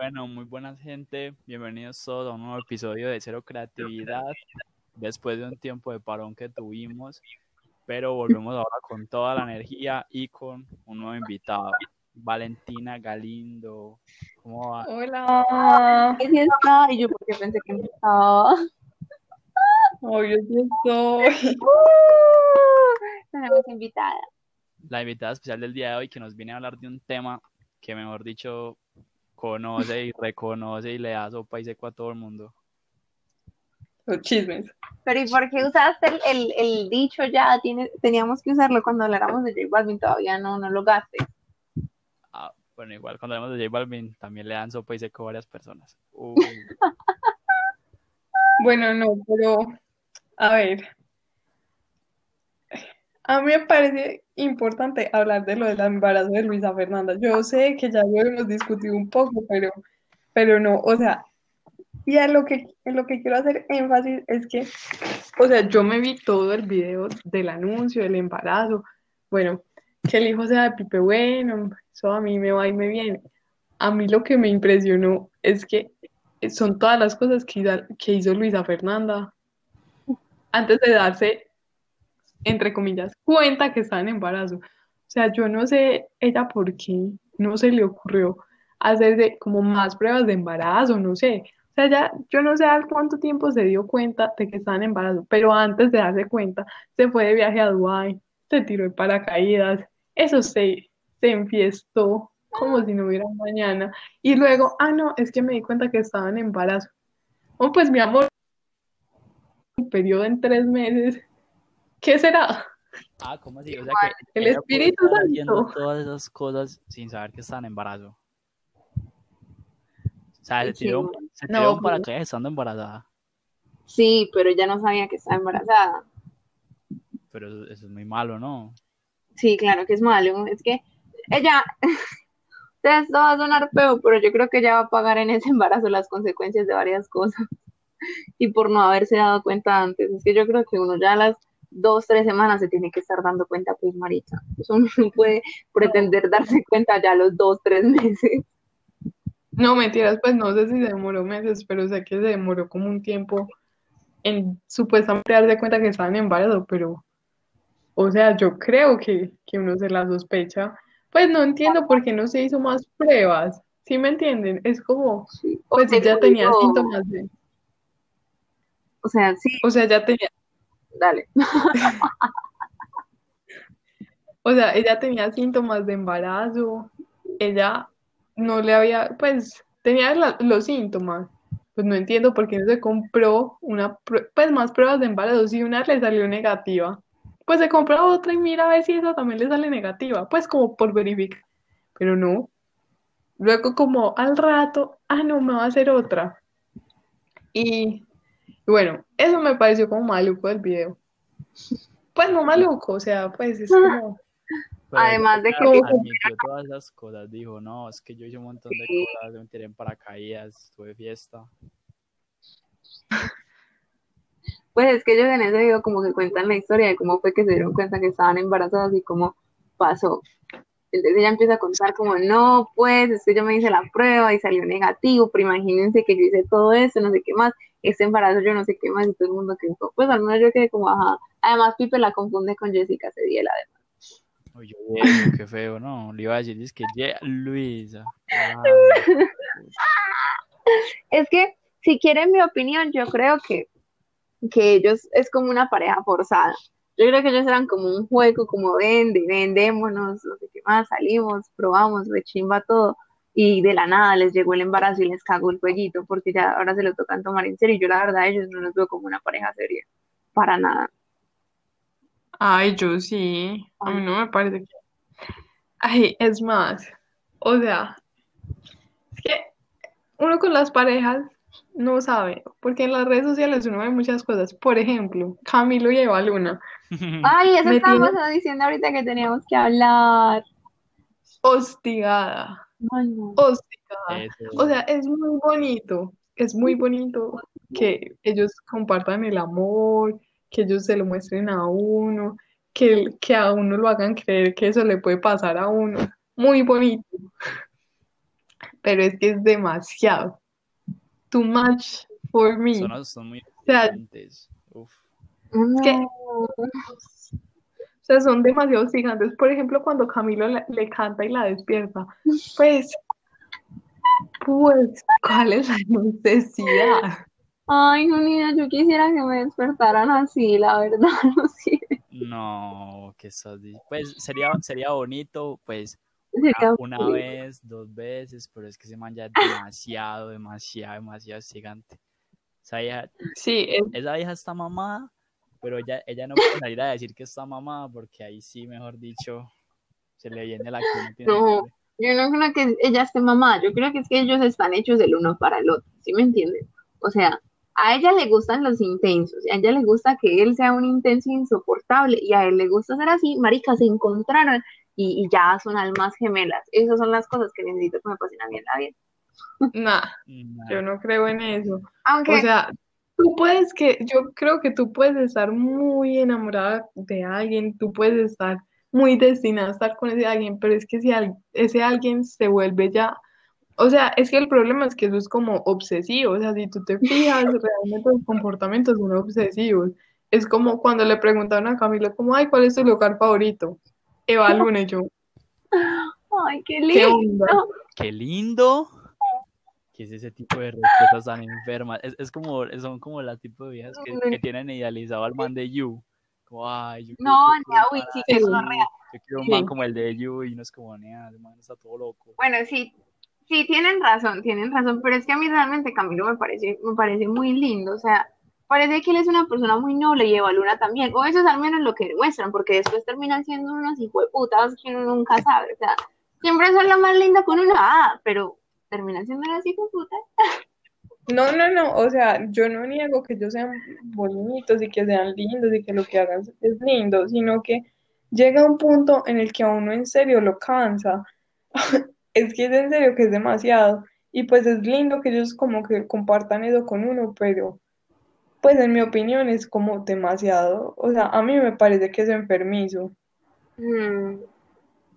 Bueno, muy buenas gente, bienvenidos todos a un nuevo episodio de Cero Creatividad, después de un tiempo de parón que tuvimos, pero volvemos ahora con toda la energía y con un nuevo invitado, Valentina Galindo. ¿Cómo va? Hola. ¿Qué sí está? Y yo porque pensé que no estaba. Hoy sí estoy. Tenemos invitada. La invitada especial del día de hoy que nos viene a hablar de un tema que, mejor dicho, conoce y reconoce y le da sopa y seco a todo el mundo. Los chismes. Pero ¿y por qué usaste el, el, el dicho ya? Tiene, teníamos que usarlo cuando habláramos de J Balvin, todavía no, no lo gastes. Ah, bueno, igual cuando hablamos de J Balvin también le dan sopa y seco a varias personas. Uy, Bueno, no, pero a ver. A mí me parece importante hablar de lo del embarazo de Luisa Fernanda. Yo sé que ya lo hemos discutido un poco, pero, pero no, o sea, y lo que, lo que quiero hacer énfasis es que, o sea, yo me vi todo el video del anuncio, del embarazo, bueno, que el hijo sea de Pipe Bueno, eso a mí me va y me viene. A mí lo que me impresionó es que son todas las cosas que, que hizo Luisa Fernanda antes de darse, entre comillas, cuenta que estaba en embarazo. O sea, yo no sé ella por qué no se le ocurrió hacer de, como más pruebas de embarazo, no sé. O sea, ya, yo no sé al cuánto tiempo se dio cuenta de que estaba en embarazo, pero antes de darse cuenta, se fue de viaje a Dubái, se tiró de paracaídas, eso se, se enfiestó como si no hubiera mañana. Y luego, ah, no, es que me di cuenta que estaba en embarazo. Oh, pues mi amor, un periodo en tres meses. ¿Qué será? Ah, ¿cómo así? O sea que El Espíritu estar haciendo Santo. todas esas cosas sin saber que estaba en embarazo. O sea, se Sí, tiró, bueno. se No, tiró un pero- paracaídas estando embarazada. Sí, pero ella no sabía que estaba embarazada. Pero eso, eso es muy malo, ¿no? Sí, claro que es malo. Es que ella, esto va a sonar feo, pero yo creo que ella va a pagar en ese embarazo las consecuencias de varias cosas. Y por no haberse dado cuenta antes. Es que yo creo que uno ya las dos, tres semanas se tiene que estar dando cuenta, pues, marica. Eso no puede pretender darse cuenta ya los dos, tres meses. No, mentiras, pues no sé si se demoró meses, pero sé que se demoró como un tiempo en supuestamente darse cuenta que estaba en embarazo, pero, o sea, yo creo que, que uno se la sospecha. Pues no entiendo por qué no se hizo más pruebas. ¿Sí me entienden? Es como, Sí. Pues se ella tenía síntomas de, O sea, sí, o sea, ya tenía, dale. o sea, ella tenía síntomas de embarazo, ella no le había, pues, tenía los síntomas. Pues no entiendo por qué no se compró una, pues más pruebas de embarazo. Si una le salió negativa, pues se compró otra y mira a ver si esa también le sale negativa, pues como por verificar. Pero no. Luego como al rato, ah, no, me va a hacer otra. Y bueno, eso me pareció como maluco del video. Pues no maluco, o sea, pues es como... Pero Además de que- admitió todas esas cosas, dijo, no, es que yo hice un montón de Sí. cosas, me tiré en paracaídas, tuve fiesta. Pues es que ellos en ese video como que cuentan la historia de cómo fue que se dieron cuenta que estaban embarazadas y cómo pasó. Entonces ella empieza a contar como, no, pues es que yo me hice la prueba y salió negativo, pero imagínense que yo hice todo eso, no sé qué más, este embarazo yo no sé qué más y todo el mundo quedó, pues al menos yo quedé como, ajá. Además Pipe la confunde con Jessica Cediela además. Oye, qué feo, ¿no? Le iba a decir, es que "Ye- Luisa. Ah, Es que, si quieren mi opinión, yo creo que, que ellos es como una pareja forzada. Yo creo que ellos eran como un juego, como vende, vendémonos, no sé qué más, salimos, probamos, rechimba todo. Y de la nada les llegó el embarazo y les cagó el jueguito, porque ya ahora se lo tocan tomar en serio. Y yo, la verdad, a ellos no los veo como una pareja seria. Para nada. Ay, yo sí. A mí no me parece que. Ay, es más. O sea, es que uno con las parejas no sabe, porque en las redes sociales uno ve muchas cosas. Por ejemplo, Camilo y Eva Luna, Ay, eso estábamos diciendo ahorita que teníamos que hablar. hostigada, Ay, no. hostigada. eso. O sea, es muy bonito, es muy bonito que ellos compartan el amor, que ellos se lo muestren a uno, que, que a uno lo hagan creer que eso le puede pasar a uno. Muy bonito. pero es que es demasiado. Too much for me. Son, son muy sea, exigentes. Uf. que- No. O sea, son demasiado gigantes. Por ejemplo, cuando Camilo le, le canta y la despierta, pues, pues, ¿cuál es la necesidad? Ay, Junina, yo quisiera que me despertaran así, la verdad, lo siento. No, que estás Pues sería, sería bonito, pues, Sería una vez, dos veces, pero es que ese man ya es demasiado, demasiado, demasiado gigante. Esa vieja, Sí, es- esa vieja está mamada, pero ella, ella no puede salir a decir que está mamada, porque ahí sí, mejor dicho, se le viene la que no. Yo no creo que ella esté mamada, yo creo que es que ellos están hechos el uno para el otro, ¿sí me entienden? O sea, a ella le gustan los intensos, a ella le gusta que él sea un intenso insoportable y a él le gusta ser así, marica, se encontraron y, y ya son almas gemelas. Esas son las cosas que necesito que me pasen a mí en la vida. nah, Nah. yo no creo en eso. Aunque, O sea, tú puedes que, yo creo que tú puedes estar muy enamorada de alguien, tú puedes estar muy destinada a estar con ese alguien, pero es que si al- ese alguien se vuelve ya, o sea, es que el problema es que eso es como obsesivo, o sea, si tú te fijas, realmente los comportamientos son obsesivos. Es como cuando le preguntaron a Camilo, como, ay, ¿cuál es tu lugar favorito? Eva Luna y yo, ay, qué ¿qué lindo. onda? ¡Qué lindo! ¿Qué es ese tipo de respuestas tan enfermas? Es, es como, son como las tipo de viejas que, que tienen idealizado al man de You. Como, ay, yo No, nea, uy, sí, que es real. Yo quiero un man como el de You y no es como, nea, ese man está todo loco. Bueno, sí, sí, tienen razón, tienen razón, pero es que a mí realmente Camilo me parece, me parece muy lindo, o sea, parece que él es una persona muy noble y Eva Luna también, o eso es al menos lo que demuestran, porque después terminan siendo unos hijueputas que uno nunca sabe, o sea, siempre son la más linda con una ah, pero terminan siendo las hijueputas. No, no, no, o sea, yo no niego que ellos sean bonitos y que sean lindos y que lo que hagan es lindo, sino que llega un punto en el que a uno en serio lo cansa. Es que es en serio que es demasiado. Y pues es lindo que ellos como que compartan eso con uno, pero pues en mi opinión es como demasiado. O sea, a mí me parece que es enfermizo. Mm,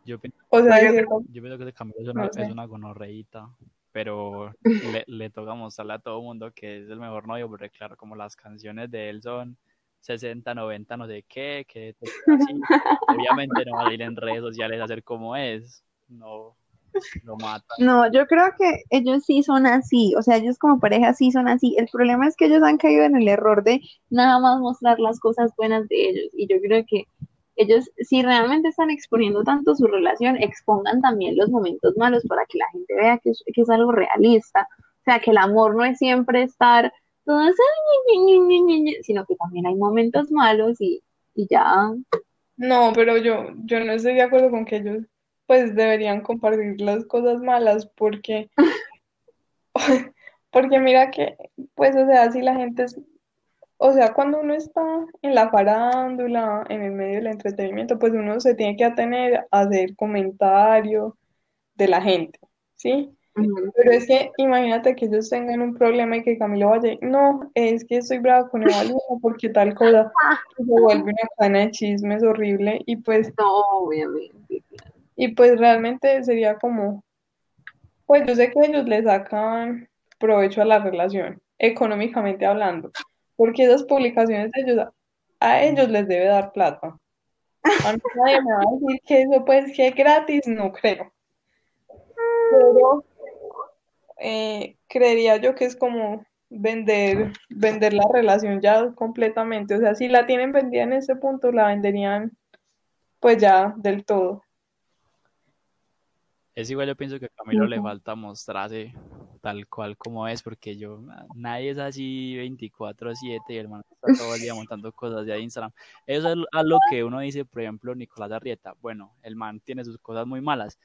Yo, pi- O sea, Pues yo pienso que ese Camilo es una, No sé. es una gonorreíta, pero le, le toca mostrarle a todo el mundo que es el mejor novio, porque claro, como las canciones de él son 60, 90, no sé qué, que así, obviamente no va a ir en redes sociales a hacer como es, no, lo mata. No, yo creo que ellos sí son así, o sea, ellos como pareja sí son así. El problema es que ellos han caído en el error de nada más mostrar las cosas buenas de ellos. Y yo creo que ellos, si realmente están exponiendo tanto su relación, expongan también los momentos malos para que la gente vea que es, algo realista. O sea, que el amor no es siempre estar todo así, ñi, ñi, ñi, ñi, ñi, sino que también hay momentos malos y, y ya. No, pero yo, yo no estoy de acuerdo con que ellos pues deberían compartir las cosas malas porque, porque mira que, pues, o sea, si la gente es, o sea, cuando uno está en la farándula, en el medio del entretenimiento, pues uno se tiene que atener a hacer comentario de la gente, ¿sí? Pero es que imagínate que ellos tengan un problema y que Camilo vaya, no, es que estoy brava con Eva Luna porque tal cosa, se vuelve una cadena de chismes horrible y pues No, obviamente. y pues realmente sería como, pues yo sé que ellos le sacan provecho a la relación, económicamente hablando, porque esas publicaciones ellos, a ellos les debe dar plata. A mí nadie me va a decir que eso pues que es gratis, no creo. Pero eh, creería yo que es como vender, vender la relación ya completamente. O sea, si la tienen vendida en ese punto, la venderían pues ya del todo. Es igual, yo pienso que a Camilo le falta mostrarse tal cual como es, porque yo, nadie es así 24/7 y el man está todo el día montando cosas de Instagram. Eso es a lo que uno dice, por ejemplo, Nicolás Arrieta. Bueno, el man tiene sus cosas muy malas,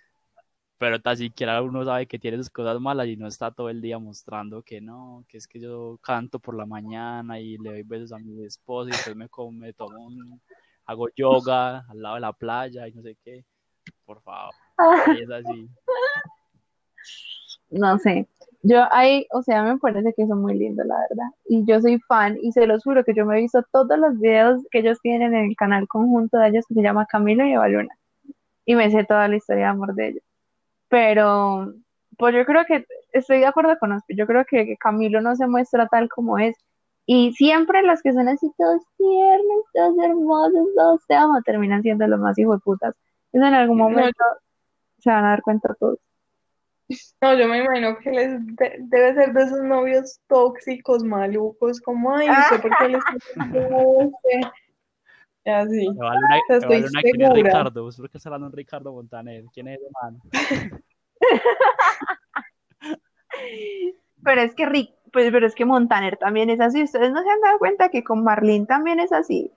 pero tan siquiera uno sabe que tiene sus cosas malas y no está todo el día mostrando que no, que es que yo canto por la mañana y le doy besos a mi esposa y después me, como, me tomo un, hago yoga al lado de la playa y no sé qué. Por favor, es así. No sé. Yo ahí, o sea, me parece que son muy lindos, la verdad. Y yo soy fan, y se los juro que yo me he visto todos los videos que ellos tienen en el canal conjunto de ellos que se llama Camilo y Eva Luna. Y me sé toda la historia de amor de ellos. Pero, pues yo creo que estoy de acuerdo con Ospi, yo creo que Camilo no se muestra tal como es. Y siempre los que son así todos tiernos, todos hermosos, todos te amo, terminan siendo los más hijos de putas. Eso en algún momento se van a dar cuenta todos. No, yo me imagino que les de- debe ser de esos novios tóxicos, malucos, como, ay, ¿usted por qué le está haciendo? Y así. ¿quién es segura. Ricardo? ¿Vos por qué está hablando de un Ricardo Montaner? ¿Quién es man? Pero es que Rick, pues, pero es que Montaner también es así. Ustedes no se han dado cuenta que con Marlene también es así.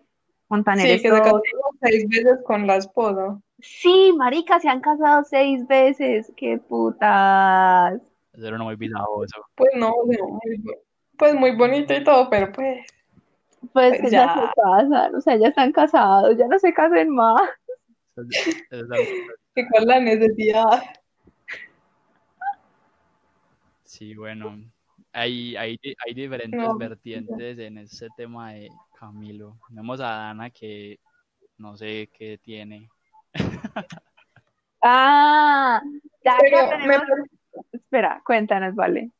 Montaner Sí, es que se todo- casó seis veces con la esposa. Sí, marica, se han casado seis veces. Qué putas. Eso era uno muy visajoso. Pues no, no, muy bo- pues muy bonito y todo, pero pues, Pues Pues que ya ya. se casan, o sea, ya están casados, ya no se casen más. Eso eso ¿qué cuál es la necesidad? Sí, bueno, hay, hay, hay diferentes No, vertientes en ese tema de Camilo. Tenemos a Dana que no sé qué tiene. Ah, ya me. Espera, cuéntanos, vale.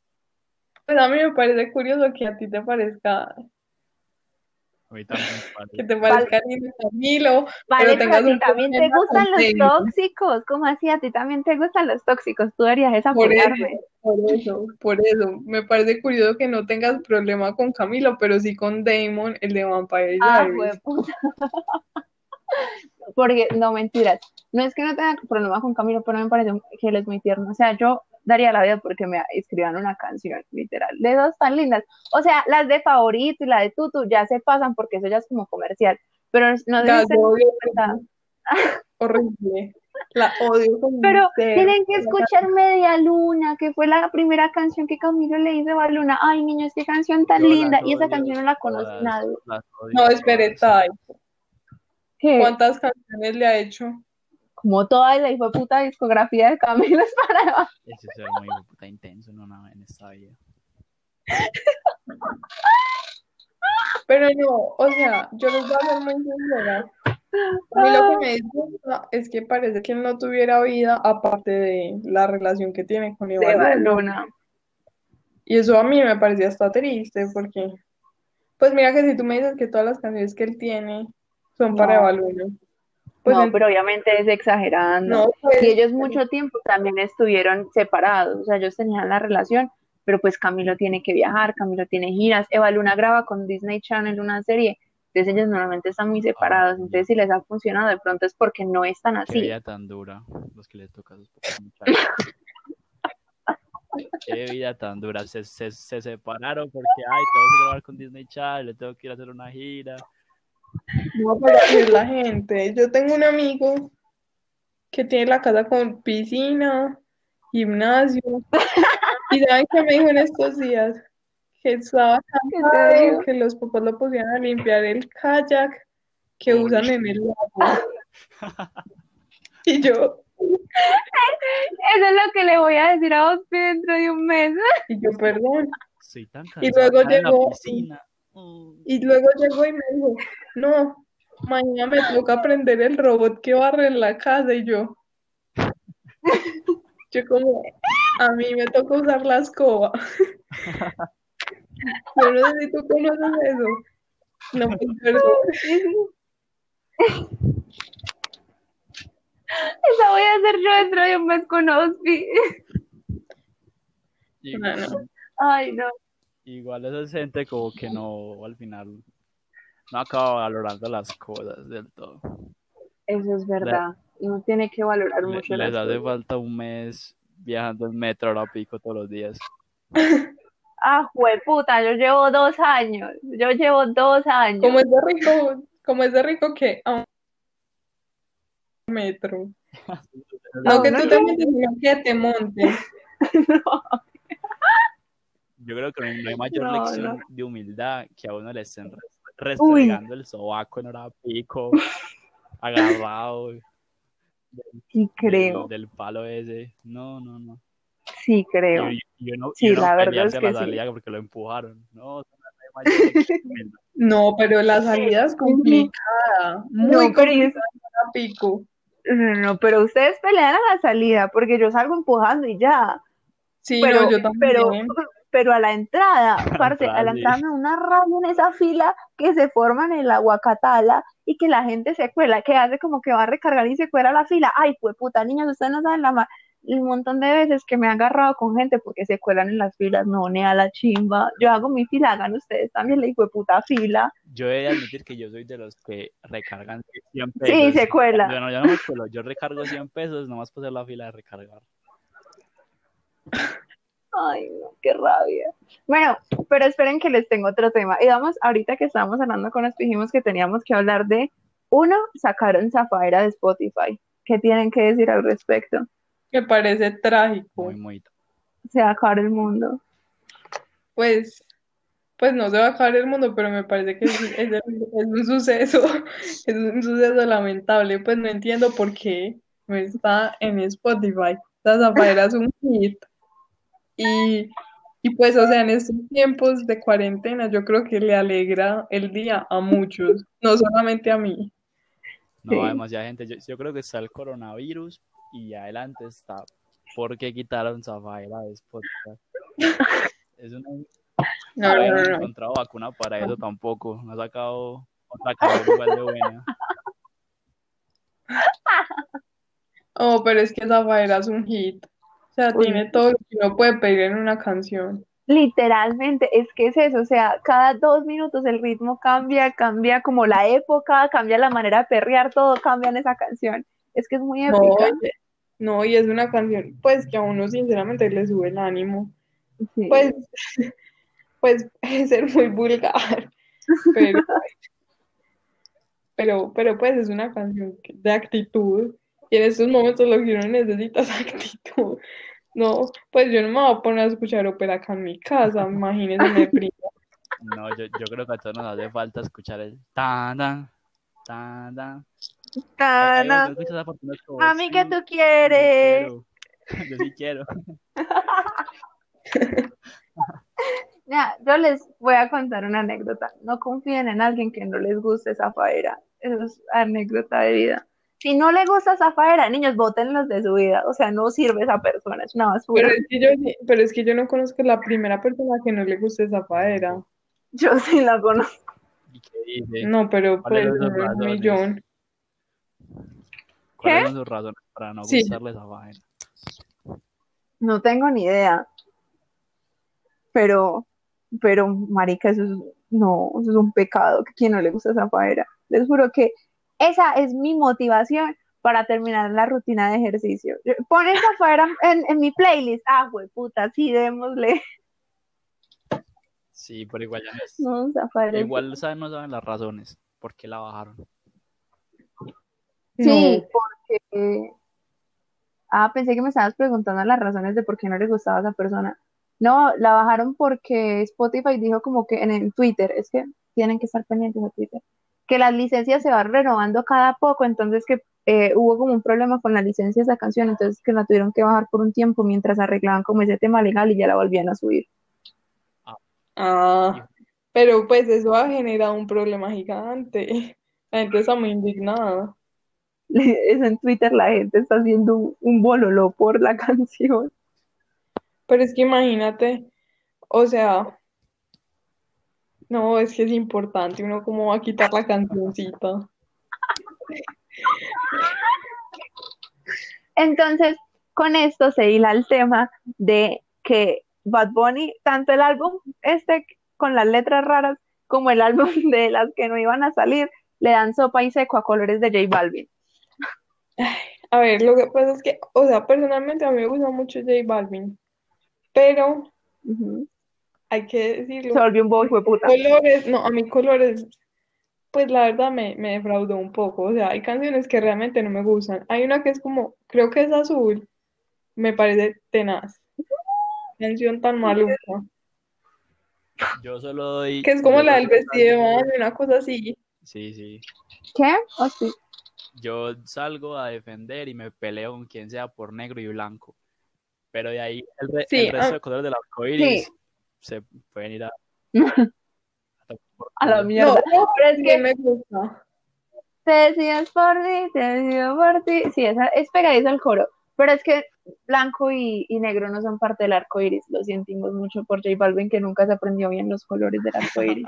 Pues a mí me parece curioso que a ti te parezca, Ahorita me parece. que te parezca lindo Camilo, Vale, pero tengas a ti también te gustan los tóxicos. ¿Cómo así? A ti también te gustan los tóxicos. Tú deberías es Por eso, por eso, por eso. Me parece curioso que no tengas problema con Camilo, pero sí con Damon, el de Vampire Ah, Diaries. puta. Porque, no, mentiras. No es que no tenga problema con Camilo, pero me parece que él es muy tierno. O sea, yo daría la vida porque me escriban una canción, literal, de dos tan lindas. O sea, las de Favorito y la de Tutu ya se pasan porque eso ya es como comercial. Pero no cuenta. horrible. La odio con Pero ser. tienen que escuchar Media Luna, que fue la primera canción que Camilo le hizo a Luna. Ay, niños, qué canción tan Yo linda. Y esa canción no la conoce nadie. No, espere, ¿Cuántas canciones le ha hecho? Como toda la hijo puta discografía de Camilo es para Ese es muy puta intenso en, una, en esta vida. Pero no, o sea, yo les voy a ser muy sincera. A mí lo que me disgusta es que parece que él no tuviera vida aparte de la relación que tiene con Iván. Luna. Y eso a mí me parecía hasta triste porque, pues mira que si tú me dices que todas las canciones que él tiene son para No. Eva Luna, pues no, en- pero obviamente es exagerando. no, pues, Y ellos mucho tiempo también estuvieron separados, o sea, ellos tenían la relación, pero pues Camilo tiene que viajar, Camilo tiene giras, Eva Luna graba con Disney Channel una serie, entonces ellos normalmente están muy separados, entonces si les ha funcionado de pronto es porque no están Qué así. vida tan dura, los que les toca a esos muchachos. Qué vida tan dura. Se, se, se separaron porque, ay, tengo que grabar con Disney Channel, tengo que ir a hacer una gira. No, así es la gente. Yo tengo un amigo que tiene la casa con piscina, gimnasio, y ¿saben qué me dijo en estos días? Que estaba ¿Qué te cansado, que los papás lo pusieran a limpiar el kayak que usan en el lago. Y yo, Eso es lo que le voy a decir a Ospi dentro de un mes. y yo, perdón. Estoy tan Y luego la Mm. Y luego llegó y me dijo, no, mañana me toca aprender el robot que barre en la casa y yo, yo como, a mí me toca usar la escoba. Yo no sé si tú conoces eso. No, pues perdón. Esa voy a hacer yo dentro de un mes con Ospi. Igual, No, no. Ay, no. Igual esa es gente como que no, al final, no acaba valorando las cosas del todo. Eso es verdad. Uno tiene que valorar Le- mucho les hace cosas. falta un mes viajando en metro ahora pico todos los días. Ah, puta, yo llevo dos años. Yo llevo dos años. Como es de rico, como es de rico que a un metro. No No, que no, tú no. te que te montes. Yo creo que no hay- no mayor No, lección no. de humildad que a uno le estén res- restregando el sobaco en hora pico, agarrado Sí, creo. del palo ese. No, no, no. Sí, creo. Y, y uno, Sí, y uno la verdad pelearse es a que la sí. salida porque lo empujaron. No, no hay mayor lección de humildad. No, pero la salida es complicada, muy No, complicada pico. No, no, pero ustedes pelean a la salida porque yo salgo empujando y ya. Sí, pero, no, yo también. pero a la entrada, parce, a la entrada me da una rabia en esa fila que se forman en la Guacatala y que la gente se cuela, que hace como que va a recargar y se cuela la fila. Ay, pues puta, niños, ustedes no saben la ma- el montón de veces que me han agarrado con gente porque se cuelan en las filas, no, ni a la chimba. Yo hago mi fila, hagan ustedes también la hijo de puta fila. Yo he de admitir que yo soy de los que recargan 100 pesos. Sí, se cuela. Yo no, yo no me cuelo, yo recargo 100 pesos nomás por hacer la fila de recargar. Ay, no, qué rabia. Bueno, pero esperen que les tengo otro tema. Y vamos, ahorita que estábamos hablando con los dijimos que teníamos que hablar de, uno, sacaron Zafaera de Spotify. ¿Qué tienen que decir al respecto? Me parece trágico. Muy, muy. Se va a acabar el mundo. Pues, pues no se va a acabar el mundo, pero me parece que es, es- es un suceso, es un suceso lamentable. Pues no entiendo por qué no está en Spotify. La Zafaera es un hit. Y, y pues, o sea, en estos tiempos de cuarentena, yo creo que le alegra el día a muchos, no solamente a mí. No, Sí. demasiada gente. Yo, yo creo que está el coronavirus y adelante está porque quitaron Zafaira de Spotify. Es una, No, no no, no, no. encontrado vacuna para eso tampoco. No ha sacado otra igual de buena. Oh, pero es que Zafaera es un hit. O sea, Uy. tiene todo lo que uno puede pedir en una canción. Literalmente, es que es eso, o sea, cada dos minutos el ritmo cambia, cambia como la época, cambia la manera de perrear, todo cambia en esa canción. Es que es muy No, épica. y- no, y es una canción, pues que a uno sinceramente le sube el ánimo. Sí. Pues, pues puede ser muy vulgar, pero, pero, pero pues es una canción de actitud. Y en estos momentos lo que uno necesita es actitud. No, pues yo no me voy a poner a escuchar ópera acá en mi casa, imagínense, me deprimo. No, yo, yo creo que a todos nos hace falta escuchar el Tana, que esa no es como, mami, ¿qué sí, tú quieres? Yo sí quiero. Ya, yo les voy a contar una anécdota. No confíen en alguien que no les guste Zafaera. Eso es anécdota de vida. Si no le gusta Zafaera, niños, bótenlos de su vida. O sea, no sirve esa persona, es una basura. Pero es que yo, sí- pero es que yo no conozco la primera persona que no le guste Zafaera. Yo sí la conozco. ¿Y qué dice? No, pero ¿Cuáles pues un razones? millón. ¿Cuáles ¿Qué? son sus razones para no Sí. gustarle esa vaina? No tengo ni idea. Pero, pero, marica, eso es, no, eso es un pecado. Que quien no le gusta Zafaera. Les juro que esa es mi motivación para terminar la rutina de ejercicio. Yo- Ponen Zafaera en, en mi playlist. Ah, güey, puta, sí, démosle. Sí, pero igual ya no es. No, Igual saben, no saben las razones por qué la bajaron. Sí, porque. Ah, pensé que me estabas preguntando las razones de por qué no les gustaba a esa persona. No, la bajaron porque Spotify dijo como que en el Twitter, es que tienen que estar pendientes de Twitter, que las licencias se van renovando cada poco, entonces que eh, hubo como un problema con la licencia de esa canción, entonces que la tuvieron que bajar por un tiempo mientras arreglaban como ese tema legal y ya la volvían a subir. Ah, pero pues eso ha generado un problema gigante. La gente está muy indignada. Es en Twitter la gente está haciendo un, un bololó por la canción. Pero es que imagínate, o sea, no, es que es importante, uno cómo va a quitar la cancioncita. Entonces, con esto se hila el tema de que Bad Bunny, tanto el álbum este con las letras raras como el álbum de las que no iban a salir, le dan sopa y seco a colores de J Balvin. A ver, lo que pasa es que, o sea, personalmente a mí me gusta mucho J Balvin, pero. Hay que decirlo, Se volvió un bobo hijo de puta. colores, no, a mí colores, pues la verdad me, me defraudó un poco, o sea, hay canciones que realmente no me gustan. Hay una que es como, creo que es azul, me parece tenaz. Canción tan maluca. Yo solo doy. Que es como la del vestido de baño, una cosa así. Sí, sí. ¿Qué? Oh, sí. Yo salgo a defender y me peleo con quien sea por negro y blanco. Pero de ahí el, re- Sí, el resto ah, de colores del arco iris Sí. Se pueden ir a. A la No, mierda. no, Pero es que me gusta. te decidas por ti, te decido por ti. Sí, esa es pegadizo al coro. Pero es que blanco y, y negro no son parte del arco iris. Lo sentimos mucho por J Balvin, que nunca se aprendió bien los colores del arco iris.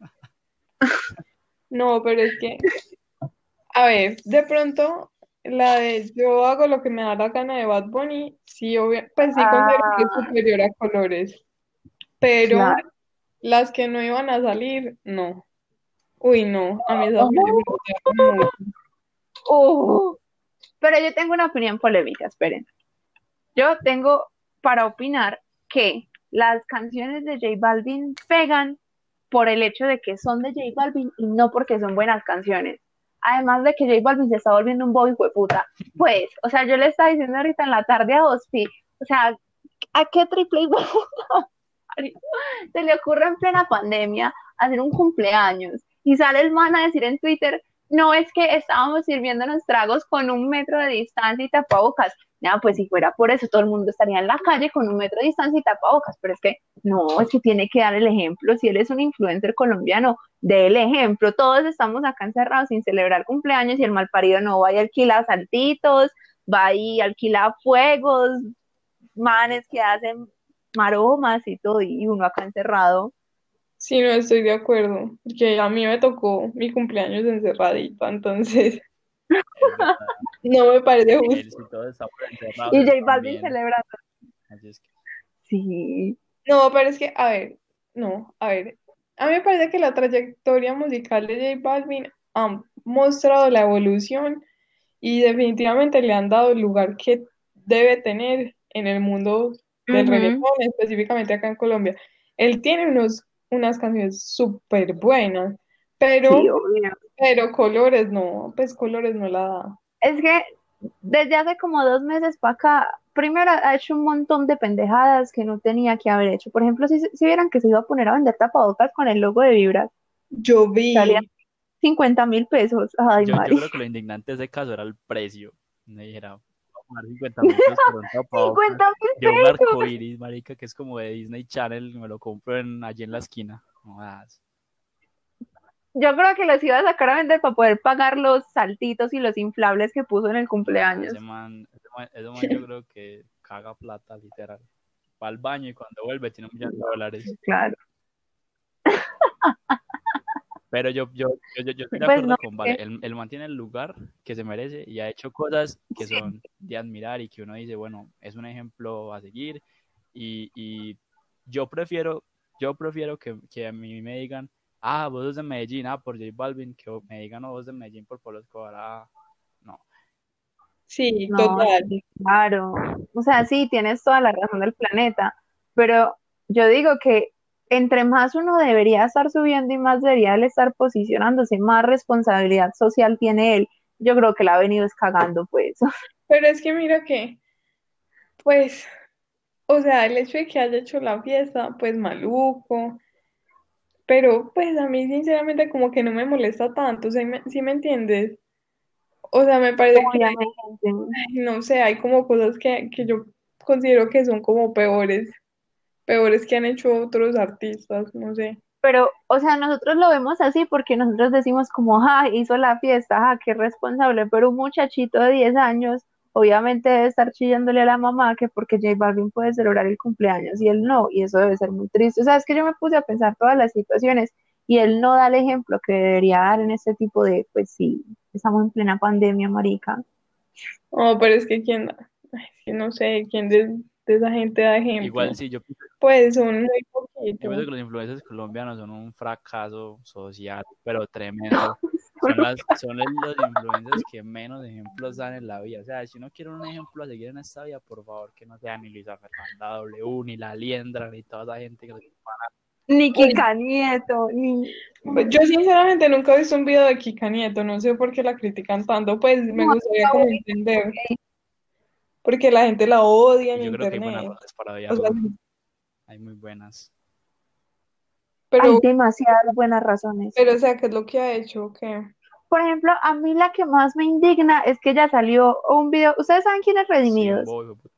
No, pero es que, a ver, de pronto, la de yo hago lo que me da la gana de Bad Bunny, sí, obvio, pues sí considero que es Ah. superior a colores, pero Claro. las que no iban a salir, no. Uy, no, a mí esas me gustaron mucho. Uh, pero yo tengo una opinión polémica, esperen. Yo tengo para opinar que las canciones de J Balvin pegan por el hecho de que son de J Balvin y no porque son buenas canciones. Además de que J Balvin se está volviendo un boy hueputa. Pues, o sea, yo le estaba diciendo ahorita en la tarde a Ospi, o sea, ¿a qué triple hueputa se le ocurre en plena pandemia hacer un cumpleaños? Y sale el man a decir en Twitter, no es que estábamos sirviéndonos tragos con un metro de distancia y tapabocas. No, pues si fuera por eso, todo el mundo estaría en la calle con un metro de distancia y tapabocas, pero es que no, es que tiene que dar el ejemplo. Si él es un influencer colombiano, dé el ejemplo. Todos estamos acá encerrados sin celebrar cumpleaños y el malparido no va y alquila saltitos, va y alquila fuegos, manes que hacen maromas y todo, y uno acá encerrado. Sí, no estoy de acuerdo, porque a mí me tocó mi cumpleaños encerradita, entonces no me parece justo. Y J Balvin celebrando. Así es que Sí. No, pero es que, a ver, no, a ver, a mí me parece que la trayectoria musical de J Balvin ha mostrado la evolución y definitivamente le han dado el lugar que debe tener en el mundo del reggaetón, específicamente acá en Colombia. Él tiene unos, unas canciones súper buenas, pero, Sí, pero Colores no, pues Colores no la da. Es que desde hace como dos meses para acá, primero ha hecho un montón de pendejadas que no tenía que haber hecho. Por ejemplo, si, si vieran que se iba a poner a vender tapabocas con el logo de Vibra, Yo vi, salía 50 mil pesos. Ay, yo, yo creo que lo indignante de ese caso era el precio. Me dijera, poner 50 mil pesos por un tapabocas 50 mil de un pesos. arcoíris, marica, que es como de Disney Channel, me lo compro en, allí en la esquina. No jodas. Yo creo que los iba a sacar a vender para poder pagar los saltitos y los inflables que puso en el cumpleaños. Ese man, ese man, ese man yo creo que caga plata, literal. Va al baño y cuando vuelve tiene un millón de dólares. Claro. Pero yo, yo, yo, yo, yo estoy de Pues acuerdo no, con Vale. Él, él mantiene el lugar que se merece y ha hecho cosas que Sí. son de admirar y que uno dice, bueno, es un ejemplo a seguir. Y, y yo prefiero, yo prefiero que, que a mí me digan, ah, vos sos de Medellín, ah, por J Balvin, que me digan, no, vos de Medellín por Pablo Escobar, ah, no. sí, No, total. sí, claro. O sea, sí, tienes toda la razón del planeta, pero yo digo que entre más uno debería estar subiendo y más debería él estar posicionándose, más responsabilidad social tiene él. Yo creo que la ha venido escagando, pues. Pero es que mira que, pues, o sea, el hecho de que haya hecho la fiesta, pues maluco, pero pues a mí sinceramente como que no me molesta tanto, ¿sí me, sí me entiendes? O sea, me parece que, Obviamente. ay, no sé, hay como cosas que, que yo considero que son como peores, peores que han hecho otros artistas, no sé. Pero, o sea, nosotros lo vemos así porque nosotros decimos como, ah, hizo la fiesta, ah, qué responsable, pero un muchachito de 10 años obviamente debe estar chillándole a la mamá que porque J Balvin puede celebrar el cumpleaños y él no, y eso debe ser muy triste. O sea, es que yo me puse a pensar todas las situaciones y él no da el ejemplo que debería dar en este tipo de, pues sí, estamos en plena pandemia, marica. No, pero es que quién, ay, es que no sé, quién de, esa gente da ejemplo. Igual sí, yo pienso, Pues son muy yo pienso poquitos. que los influencers colombianos son un fracaso social, pero tremendo. Son, las, son los influencers que menos ejemplos dan en la vida. O sea, si uno quiere un ejemplo a seguir en esta vida, por favor, que no sea ni Luisa Fernanda W, ni La Liendra, ni toda esa gente que se Ni Kika Nieto, ni... Pues Yo sinceramente nunca he visto un video de Kika Nieto, no sé por qué la critican tanto, pues me No, gustaría como entender, porque la gente la odia en yo creo que hay buenas razones para o odiarlo. sea, Hay muy buenas. Hay demasiadas buenas razones. pero o sea, ¿qué es lo que ha hecho? ¿Qué? Por ejemplo, a mí la que más me indigna es que ya salió un video. ¿Ustedes saben quién es Sí, Redimidos? puta.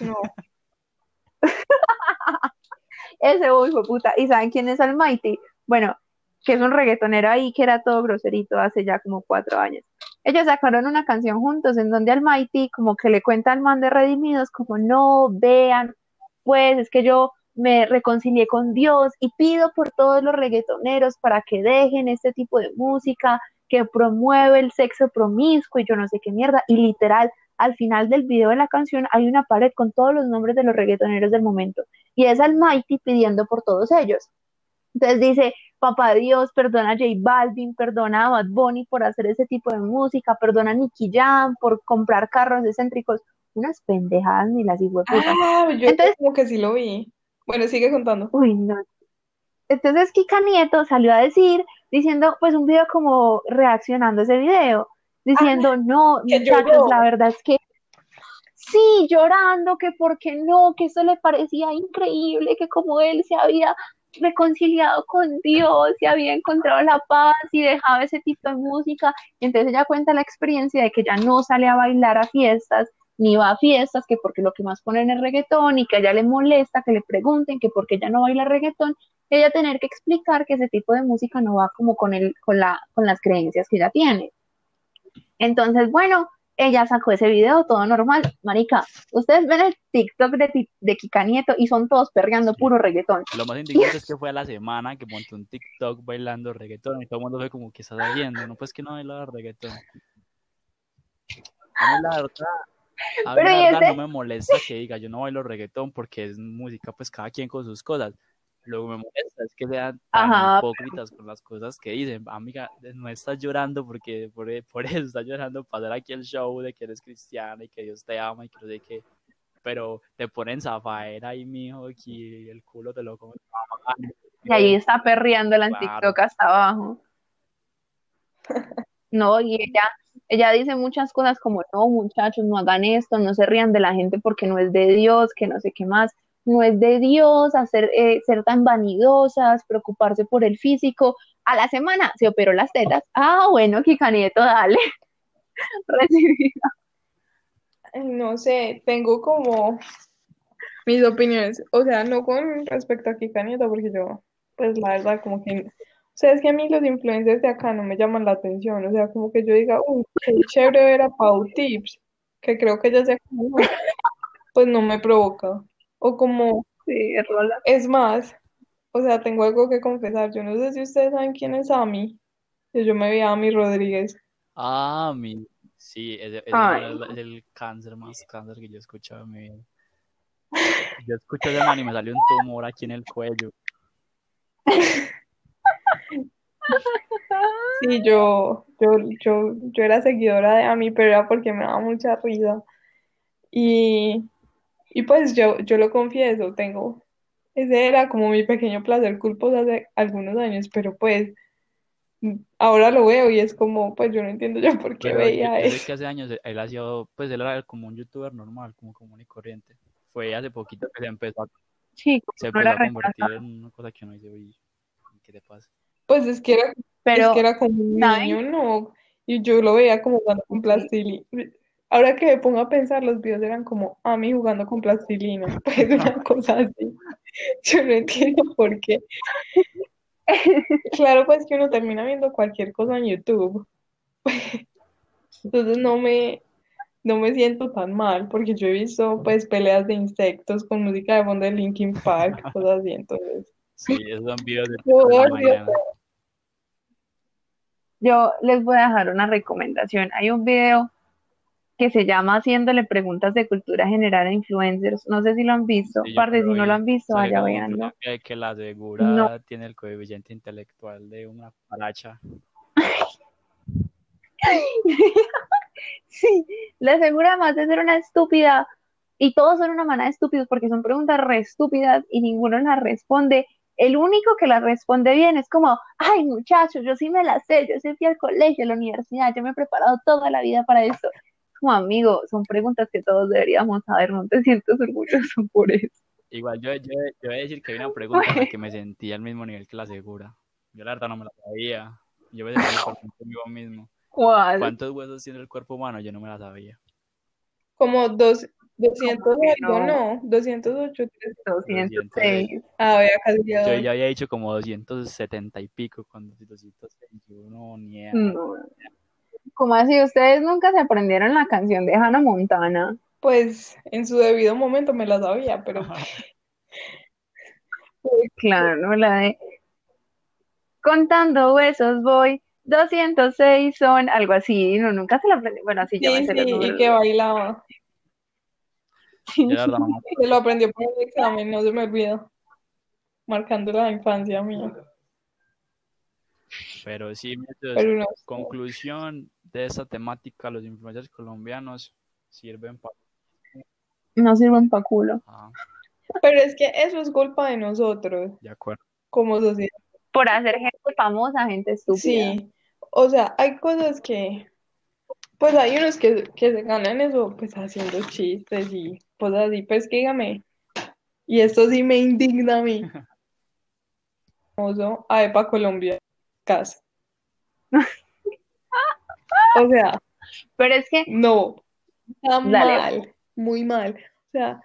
No, Ese hijo de puta. ¿Y saben quién es Almighty? Bueno, que es un reggaetonero ahí que era todo groserito hace ya como cuatro años. Ellos sacaron una canción juntos en donde Almighty como que le cuenta al man de Redimidos como no, vean, pues es que yo me reconcilié con Dios y pido por todos los reggaetoneros para que dejen este tipo de música que promueve el sexo promiscuo y yo no sé qué mierda. Y literal, al final del video de la canción hay una pared con todos los nombres de los reggaetoneros del momento. Y es Almighty pidiendo por todos ellos. Entonces dice, papá Dios, perdona a J Balvin, perdona a Bad Bunny por hacer ese tipo de música, perdona a Nicky Jam por comprar carros excéntricos. Unas pendejadas ni las igual. Ah, yo Entonces, como que sí lo vi. Bueno, sigue contando. Uy, no. Entonces Kika Nieto salió a decir, diciendo, pues un video como reaccionando a ese video, diciendo, ah, no, muchachos, la verdad es que sí, llorando, que por qué no, que eso le parecía increíble, que como él se había reconciliado con Dios y había encontrado la paz y dejaba ese tipo de música. Entonces ella cuenta la experiencia de que ya no sale a bailar a fiestas, ni va a fiestas, que porque lo que más ponen es reggaetón y que a ella le molesta que le pregunten que por qué ella no baila reggaetón, ella tener que explicar que ese tipo de música no va como con, el, con, la, con las creencias que ella tiene. Entonces, bueno, ella sacó ese video, todo normal. Marica, ustedes ven el TikTok de, de Kika Nieto y son todos perreando puro reggaetón. Lo más indignante es que fue a la semana que montó un TikTok bailando reggaetón y todo el mundo ve como que está saliendo, no pues que no baila reggaetón. A mí la verdad, a mí la verdad no me molesta que diga yo no bailo reggaetón porque es música, pues cada quien con sus cosas. Que me molesta es que sean tan hipócritas con las cosas que dicen. Amiga, no estás llorando porque por, por eso estás llorando para aquí el show de que eres cristiana y que Dios te ama y que no sé qué. Pero te ponen zafaera ahí, mijo, y el culo te lo comes. Y ahí está perreando el TikTok hasta abajo. No, y ella, ella dice muchas cosas como, no, muchachos, no hagan esto, no se rían de la gente porque no es de Dios, que no sé qué más no es de Dios hacer, eh, ser tan vanidosas, preocuparse por el físico. A la semana se operó las tetas. Ah, bueno, Kika Nieto, dale. Recibida. No sé, tengo como mis opiniones. O sea, no con respecto a Kika Nieto, porque yo, pues la verdad, como que. O sea, es que a mí los influencers de acá no me llaman la atención. O sea, como que yo diga, uy, qué chévere ver a Pau Tips, que creo que ya se. Pues no me provoca. O como, sí, es más, o sea, tengo algo que confesar. Yo no sé si ustedes saben quién es Ami. Yo me vi a Ami Rodríguez. Ah, mi, sí, es, el, cáncer más cáncer que yo he escuchado en mi vida. Yo escucho ese man y me salió un tumor aquí en el cuello. Sí, yo, yo, yo, yo era seguidora de Ami, pero era porque me daba mucha risa. Y, y pues yo, yo lo confieso, tengo, ese era como mi pequeño placer culposo hace algunos años, pero pues ahora lo veo y es como, pues yo no entiendo ya por qué veía eso. que hace años él ha sido, pues él era como un youtuber normal, como común y corriente. Fue hace poquito que se empezó a, sí, se empezó a convertir en una cosa que no dice, oye, ¿qué te pasa? Pues es que era, es que era como un niño, ¿no? Y yo lo veía como jugando con plastilina. Ahora que me pongo a pensar, los videos eran como a mí jugando con plastilina, pues una cosa así. Yo no entiendo por qué. Claro, pues que uno termina viendo cualquier cosa en YouTube. Entonces no me, no me siento tan mal, porque yo he visto pues peleas de insectos con música de fondo de Linkin Park, cosas así, entonces. Sí, esos son videos de Yo les voy a dejar una recomendación. Hay un video que se llama Haciéndole preguntas de cultura general a influencers. No sé si lo han visto, sí, parte, si no lo han visto, vaya veanlo. Que, que la segura tiene el coeficiente intelectual de una paracha. sí, la segura más de ser una estúpida y todos son una manada de estúpidos porque son preguntas re estúpidas y ninguno las responde. El único que las responde bien es como, ay muchachos, yo sí me la sé, yo sí fui al colegio, a la universidad, yo me he preparado toda la vida para esto como amigo, son preguntas que todos deberíamos saber, no te sientes orgulloso por eso. Igual, yo, yo, yo voy a decir que hay una pregunta en la que me sentí al mismo nivel que la segura. Yo la verdad no me la sabía. Yo me sentí conmigo mismo. ¿Cuál? ¿Cuántos huesos tiene el cuerpo humano? Yo no me la sabía. Como dos, 200 no? no, 208, 206. Ah, vea, casi ya. Yo ya había dicho como 270 y pico con 206. Yo no, ni no. ¿Cómo así? ¿Ustedes nunca se aprendieron la canción de Hannah Montana? Pues en su debido momento me la sabía, pero Claro, la de Contando huesos voy, 206 son, algo así, no, nunca se la aprendí. Bueno, así yo sí, me sé los sí, y números. que bailaba. Yo Se lo aprendió por el examen, no se me olvidó. Marcando la infancia mía. Pero sí, entonces, Pero no. conclusión de esta temática, los influencers colombianos sirven para... No sirven pa' culo. Ah, Pero es que eso es culpa de nosotros, de acuerdo. como sociedad. Por hacer gente famosa, gente estúpida. Sí, o sea, hay cosas que, pues hay unos que, que se ganan eso, pues haciendo chistes y cosas así, pues que dígame, y esto sí me indigna a mí. Famoso Aepa Colombia, casa. O sea, Pero es que, no, está Dale. mal, muy mal. O sea,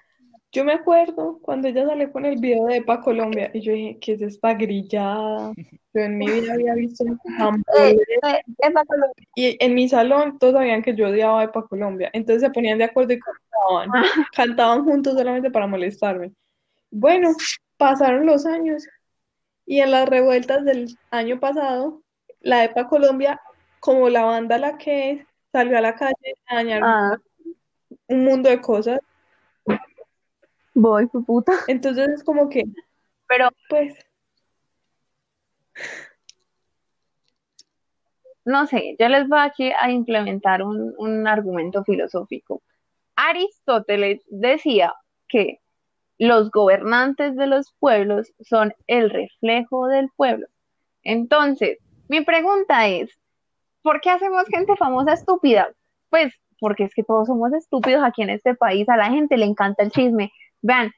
yo me acuerdo cuando ella salió con el video de Epa Colombia y yo dije, ¿qué es esta grillada? Yo en mi vida había visto eh, eh, Epa Colombia. Y en mi salón todos sabían que yo odiaba a Epa Colombia. Entonces se ponían de acuerdo y cantaban. Cantaban juntos solamente para molestarme. Bueno, pasaron los años. Y en las revueltas del año pasado, la Epa Colombia, como la banda la que salió a la calle a dañar Ah, un mundo de cosas. voy, puta. Entonces es como que, Pero pues, no sé, yo les voy aquí a implementar un, un argumento filosófico. Aristóteles decía que los gobernantes de los pueblos son el reflejo del pueblo. Entonces, mi pregunta es, ¿por qué hacemos gente famosa estúpida? Pues porque es que todos somos estúpidos aquí en este país, a la gente le encanta el chisme. Vean,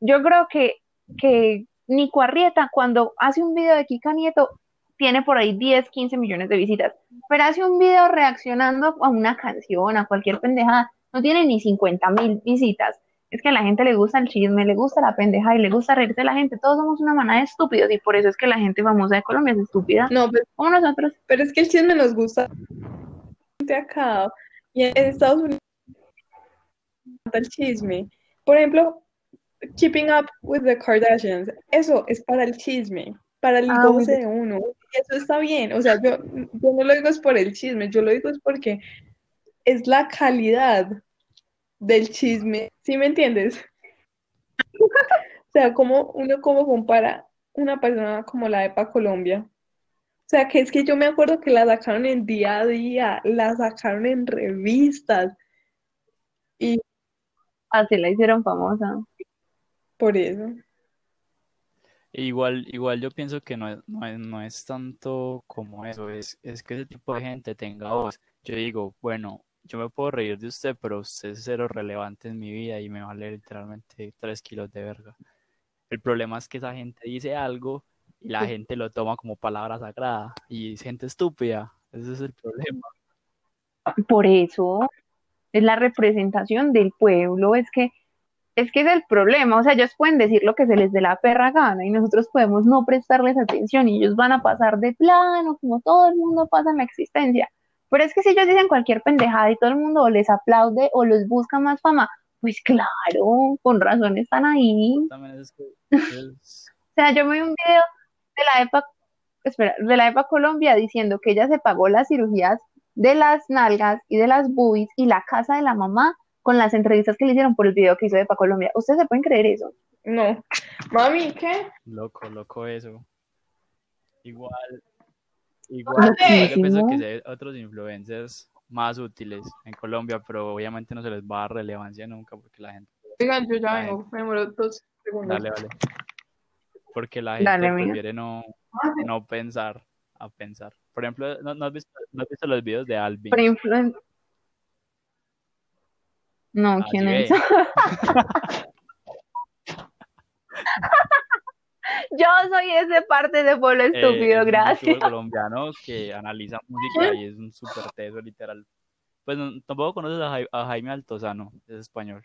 yo creo que, que Nico Arrieta cuando hace un video de Kika Nieto tiene por ahí 10, 15 millones de visitas, pero hace un video reaccionando a una canción, a cualquier pendejada, no tiene ni 50 mil visitas. Es que a la gente le gusta el chisme, le gusta la pendeja y le gusta reírse de la gente. Todos somos una manada de estúpidos y por eso es que la gente famosa de Colombia es estúpida. no, pues, Como nosotros. pero es que el chisme nos gusta acá. Y en Estados Unidos el chisme. Por ejemplo, Keeping Up with the Kardashians, eso es para el chisme, para el Ah, goce de uno. Y eso está bien. O sea, yo, yo no lo digo es por el chisme, yo lo digo es porque es la calidad del chisme. ¿Sí me entiendes? O sea, como uno como compara una persona como la EPA Colombia. O sea, que es que yo me acuerdo que la sacaron en día a día, la sacaron en revistas y Así la hicieron famosa. por eso. Igual, igual yo pienso que no es, no es, no es tanto como eso, es, es que ese tipo de gente tenga voz. Yo digo, bueno, yo me puedo reír de usted, pero usted es cero relevante en mi vida y me vale literalmente tres kilos de verga. El problema es que esa gente dice algo y la gente lo toma como palabra sagrada y es gente estúpida. Ese es el problema. Por eso es la representación del pueblo, es que es que es el problema, o sea, ellos pueden decir lo que se les dé la perra gana y nosotros podemos no prestarles atención y ellos van a pasar de plano, como todo el mundo pasa en la existencia. Pero es que si ellos dicen cualquier pendejada y todo el mundo o les aplaude o les busca más fama, pues claro, con razón están ahí. También es que es- O sea, yo me vi un video de la EPA, espera, de la EPA Colombia diciendo que ella se pagó las cirugías de las nalgas y de las boobies y la casa de la mamá con las entrevistas que le hicieron por el video que hizo de EPA Colombia. ¿Ustedes se pueden creer eso? No. Mami, ¿qué? Loco, loco eso. Igual, igual, yo pienso que hay otros influencers más útiles en Colombia, pero obviamente no se les va a dar relevancia nunca porque la gente, Oigan, yo ya vengo, me demoro dos segundos. dale, vale. Porque la gente Dale, prefiere no, no pensar a pensar. Por ejemplo, ¿no, no has visto, no has visto los videos de Alvin? Influen- No, ¿quién es? ve. Yo soy ese parte de pueblo Eh, estúpido, youtuber gracias. colombiano que analiza música y es un súper teso, literal. Pues no- tampoco conoces a, Jai- a Jaime Altozano, es español.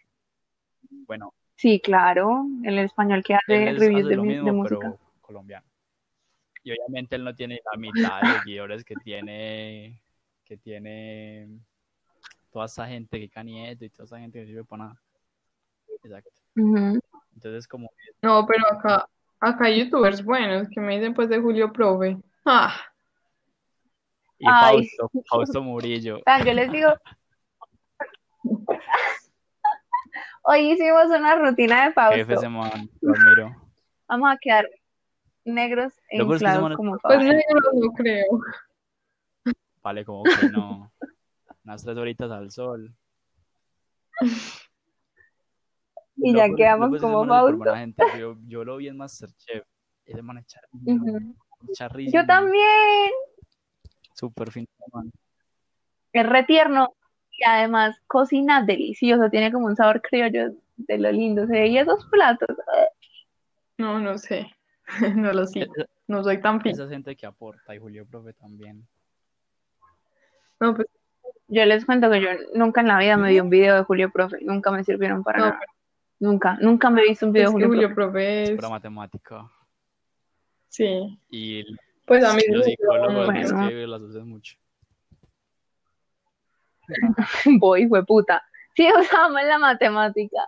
Bueno, Sí, claro, el español que hace reviews hace de, mismo, de música. pero colombiano. Y obviamente él no tiene la mitad de seguidores que tiene, que tiene toda esa gente que canieto y toda esa gente que sirve para nada. Exacto. Ujú. Entonces, como No, pero acá, acá hay youtubers buenos que me dicen pues de Julio Profe. Ah, Y Ay. Fausto, Fausto Murillo. Vean, yo les digo, hoy hicimos una rutina de Jefe Fausto. ese man, lo admiro. Vamos a quedar negros e inflados man como pues negros no creo. Vale, como que no. Unas tres horitas al sol. Y ya quedamos peor es que ese como Fausto. Yo, yo lo vi en Masterchef. Ese man es. Yo también. Súper fin de semana. Es retierno y además cocina delicioso. Tiene como un sabor criollo de lo lindo. Se veía esos platos. No, no sé. No lo sé. Esa, No soy tan fit. esa gente que aporta y Julio Profe también. No, pues, Yo les cuento que yo nunca en la vida me vi un video de Julio Profe. Nunca me sirvieron para no, nada. Nunca, nunca me he visto un video es Julio Julio Profe. Es pura matemática. Sí. Y Pues a mí los sí, psicólogos Bueno. que las usan mucho. Voy, puta. Sí, usamos la matemática.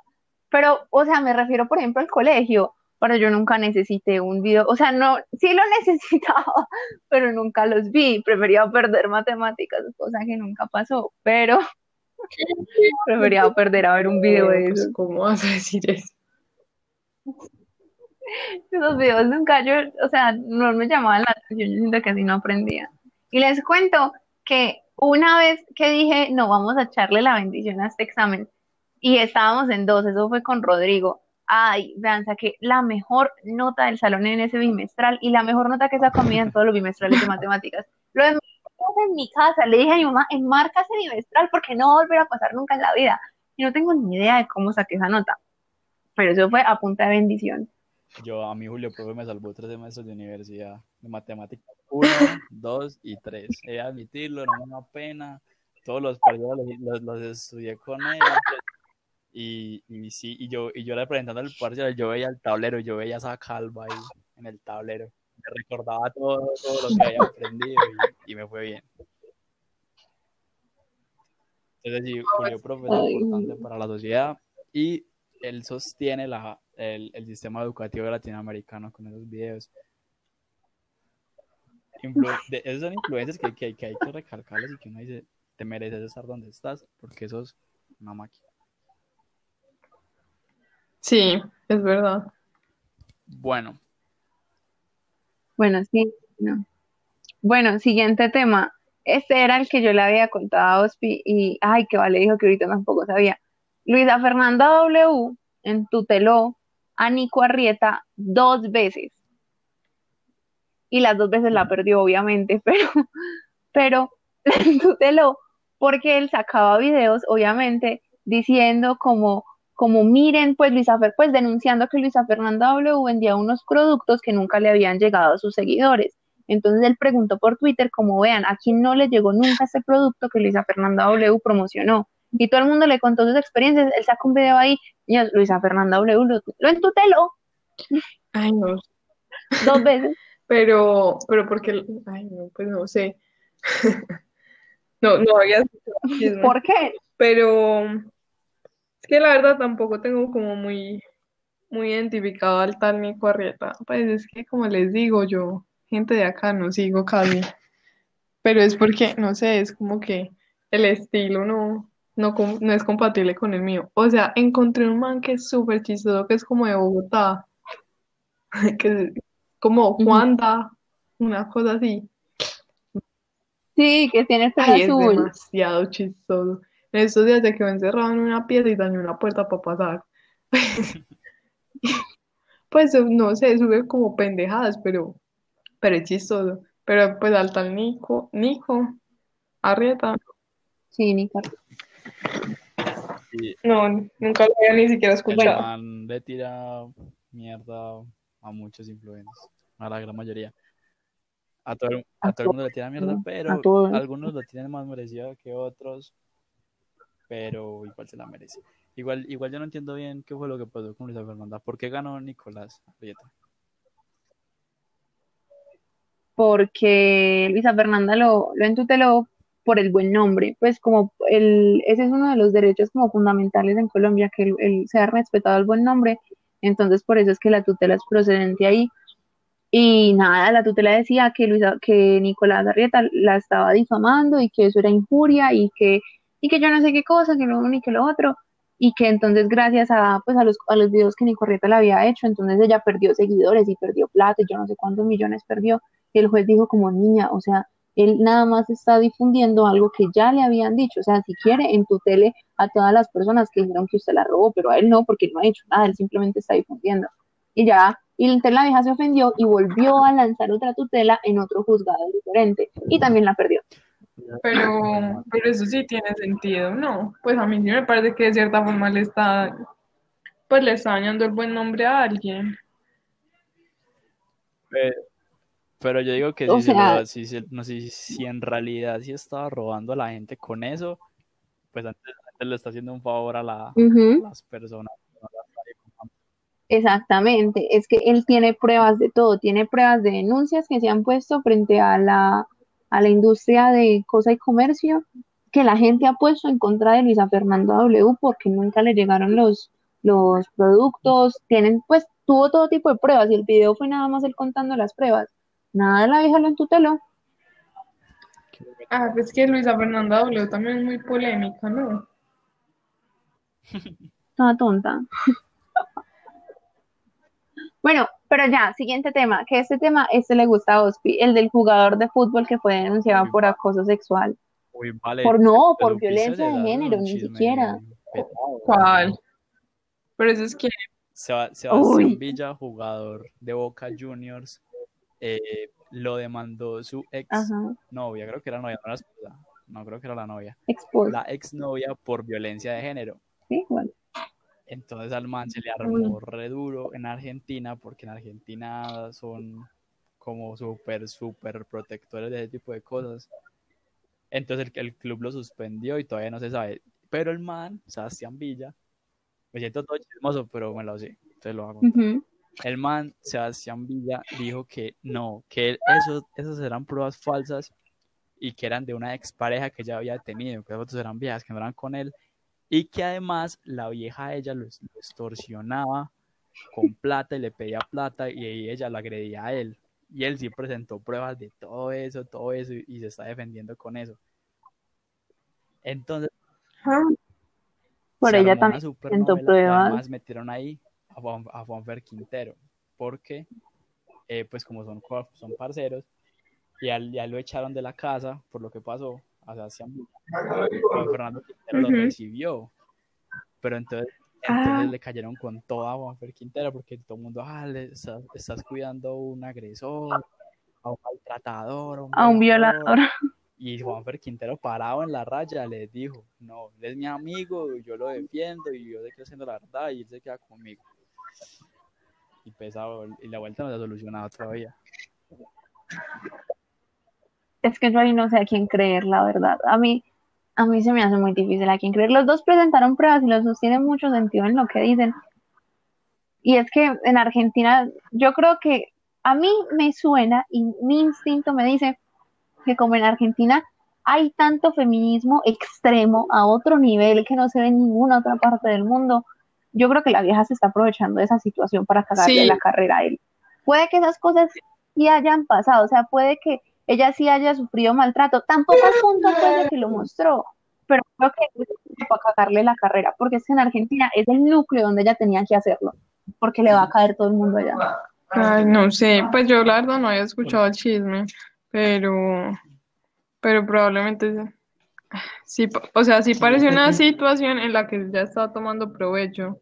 Pero, o sea, me refiero, por ejemplo, al colegio. Pero yo nunca necesité un video. O sea, no, sí lo necesitaba, pero nunca los vi. Prefería perder matemáticas, cosa que nunca pasó. Pero prefería perder a ver un video de pues, eso. ¿Cómo vas a decir eso? Esos videos nunca, yo, o sea, no me llamaban la atención. Yo siento que así no aprendía. Y les cuento que una vez que dije, no, vamos a echarle la bendición a este examen, y estábamos en dos, eso fue con Rodrigo. Ay, vean, saqué la mejor nota del salón en ese bimestral y la mejor nota que saco a mí en todos los bimestrales de matemáticas. Lo en mi casa, le dije a mi mamá, enmarca ese bimestral porque no va a volver a pasar nunca en la vida. Y no tengo ni idea de cómo saqué esa nota. Pero eso fue a punta de bendición. Yo, a mí Julio Profe me salvó tres semestres de universidad de matemáticas. Uno, dos y tres. He de admitirlo, no me da pena. Todos los periodos los, los, los estudié con él. Y, y sí, y yo, y yo representando el parcial, yo veía el tablero, yo veía esa calva ahí en el tablero. Me recordaba todo, todo lo que había aprendido y, y me fue bien. Entonces, sí, Julio Profe es importante para la sociedad y él sostiene la, el, el sistema educativo latinoamericano con esos videos. Influ- de- esos son influencias que, que, que hay que recalcarles y que uno dice, te mereces estar donde estás, porque eso es una máquina. Sí, es verdad. Bueno, Bueno, sí, no. Bueno, siguiente tema. Este era el que yo le había contado a Ospi y, ay, que vale, dijo que ahorita tampoco sabía. Luisa Fernanda W entuteló a Nico Arrieta dos veces. Y las dos veces la perdió, obviamente, pero, pero la entuteló porque él sacaba videos, obviamente, diciendo como, como miren, pues Luisa Fer, pues denunciando que Luisa Fernanda W vendía unos productos que nunca le habían llegado a sus seguidores. Entonces él preguntó por Twitter, como vean, a quién no le llegó nunca ese producto que Luisa Fernanda W promocionó. Y todo el mundo le contó sus experiencias. Él sacó un video ahí, y Luisa Fernanda W lo, lo entuteló Ay, no. dos veces. Pero, pero porque, ay, no, pues no sé. No, no había. ¿Por qué? Pero que la verdad tampoco tengo como muy, muy identificado al tal Nico Arrieta. Pues es que como les digo, yo gente de acá no sigo casi. Pero es porque, no sé, es como que el estilo no, no, no es compatible con el mío. O sea, encontré un man que es súper chistoso, que es como de Bogotá, que es como. Juanda, una cosa así. Sí, que tiene el pelo Ay, es azul. demasiado chistoso. En estos días se quedó encerrado en una pieza y dañó una puerta para pasar. Pues no sé, sube como pendejadas, pero, pero es chistoso. Pero pues al tal Nico, Nico, Arrieta, Sí, Nico. no, nunca lo había ni siquiera el escuchado. man le tira mierda a muchos influencers, a la gran mayoría. A todo, el- a A todo el mundo le tira mierda, pero a todo. algunos lo tienen más merecido que otros, pero igual se la merece. Igual, igual yo no entiendo bien qué fue lo que pasó con Luisa Fernanda. ¿Por qué ganó Nicolás Arrieta? Porque Luisa Fernanda lo, lo entuteló por el buen nombre, pues como el, ese es uno de los derechos como fundamentales en Colombia, que el, el sea respetado el buen nombre, entonces por eso es que la tutela es procedente ahí. Y nada, la tutela decía que Luisa, que Nicolás Arrieta la estaba difamando y que eso era injuria y que, y que yo no sé qué cosa, que uno y que lo otro, y que entonces gracias a, pues a los, a los videos que Nicolás le había hecho, entonces ella perdió seguidores y perdió plata y yo no sé cuántos millones perdió. El juez dijo como niña, o sea, él nada más está difundiendo algo que ya le habían dicho. O sea, si quiere, en tu tele a todas las personas que dijeron que usted la robó, pero a él no, porque él no ha hecho nada, él simplemente está difundiendo. Y ya, y entonces la vieja se ofendió y volvió a lanzar otra tutela en otro juzgado diferente. Y también la perdió. Pero, pero eso sí tiene sentido, ¿no? Pues a mí sí me parece que de cierta forma le está, pues le está dañando el buen nombre a alguien. Eh, pero yo digo que O si, sea- si no sé si en realidad sí estaba robando a la gente con eso, pues antes, antes le está haciendo un favor a, la- Ujú. a las personas. Exactamente, es que él tiene pruebas de todo, tiene pruebas de denuncias que se han puesto frente a la, a la industria de cosa y comercio, que la gente ha puesto en contra de Luisa Fernanda W porque nunca le llegaron los, los productos, tienen, pues tuvo todo tipo de pruebas y el video fue nada más él contando las pruebas. Nada, la vieja lo entuteló. Ah, pues que Luisa Fernanda W también es muy polémica, ¿no? Toda tonta. Bueno, pero ya, siguiente tema, que este tema, este le gusta a Ospi, el del jugador de fútbol que fue denunciado Uy, por acoso sexual. Uy, vale, Por no, por ¿qué violencia de género, ni siquiera. ¿Cuál? Pero eso es que, Seba- Sebastián Uy. Villa, jugador de Boca Juniors, eh, lo demandó su ex Ajá, novia, creo que era novia, no era esposa, no creo que era la novia, expose. la ex novia por violencia de género. Sí, bueno. Entonces al man se le armó re duro en Argentina, porque en Argentina son como súper, súper protectores de ese tipo de cosas. Entonces el, el club lo suspendió y todavía no se sabe. Pero el man, Sebastián Villa, me siento todo chismoso, pero me lo sé, entonces lo hago. El man, Sebastián Villa, dijo que no, que esos, esas eran pruebas falsas y que eran de una expareja que ya había tenido, que las fotos eran viejas, que no eran con él, y que además la vieja a ella lo, lo extorsionaba con plata y le pedía plata y ella lo agredía a él. Y él sí presentó pruebas de todo eso, todo eso, y, se está defendiendo con eso. Entonces, ah, Por ella también presentó pruebas. además metieron ahí a, Juan, a Juanfer Quintero, porque, eh, pues como son, son parceros, y ya lo echaron de la casa por lo que pasó, a Sebastián. Juan Fernando Quintero lo Ujú. recibió, pero entonces, entonces Ah. le cayeron con toda a Juanfer Quintero, porque todo el mundo, ah, le estás, estás cuidando a un agresor, a un maltratador, A un violador. y Juanfer Quintero parado en la raya les dijo, no, él es mi amigo, yo lo defiendo y yo sé que haciendo la verdad y él se queda conmigo. Y pesado, y la vuelta no se ha solucionado todavía. Es que yo ahí no sé a quién creer, la verdad. A mí, a mí se me hace muy difícil a quién creer. Los dos presentaron pruebas y los dos tienen mucho sentido en lo que dicen. Y es que en Argentina, yo creo que a mí me suena y mi instinto me dice que como en Argentina hay tanto feminismo extremo a otro nivel que no se ve en ninguna otra parte del mundo, yo creo que la vieja se está aprovechando de esa situación para cagarle Sí. la carrera a él. Puede que esas cosas sí hayan pasado, o sea, puede que ella sí haya sufrido maltrato, tampoco al punto pues de que lo mostró, pero creo que es para cagarle la carrera, porque es que en Argentina es el núcleo donde ella tenía que hacerlo, porque le va a caer todo el mundo allá. ay, no sé, pues yo la verdad no había escuchado el chisme, pero, pero probablemente sí, o sea, sí parece una situación en la que ya está tomando provecho.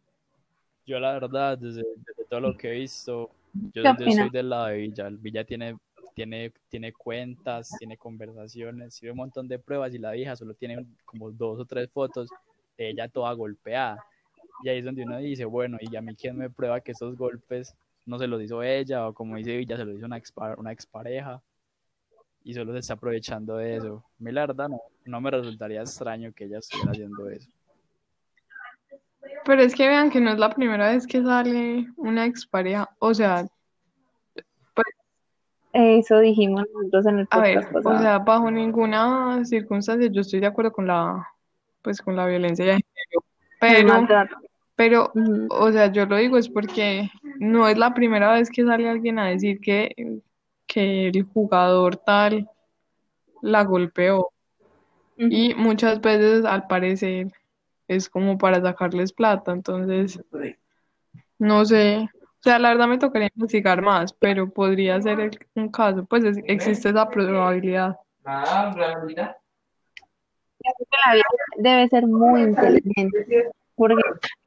Yo la verdad, desde, desde todo lo que he visto, yo, ¿Qué yo soy del lado de Villa. Villa tiene, tiene, tiene cuentas, tiene conversaciones, tiene un montón de pruebas y la vieja solo tiene como dos o tres fotos de ella toda golpeada. Y ahí es donde uno dice, bueno, ¿y a mí quién me prueba que esos golpes no se los hizo ella? O como dice Villa, se los hizo una, expa- una expareja y solo se está aprovechando de eso. A la verdad no, no me resultaría extraño que ella estuviera haciendo eso. Pero es que vean que no es la primera vez que sale una expareja, o sea, Eso dijimos nosotros en el A ver, podcast o sea, bajo ninguna circunstancia yo estoy de acuerdo con la, pues con la violencia de género, pero, pero, o sea, yo lo digo es porque no es la primera vez que sale alguien a decir que, que el jugador tal la golpeó. Y muchas veces al parecer es como para sacarles plata, entonces no sé, o sea, la verdad me tocaría investigar más, pero podría ser el- un caso, pues es- existe esa probabilidad. que la vida debe ser muy inteligente, porque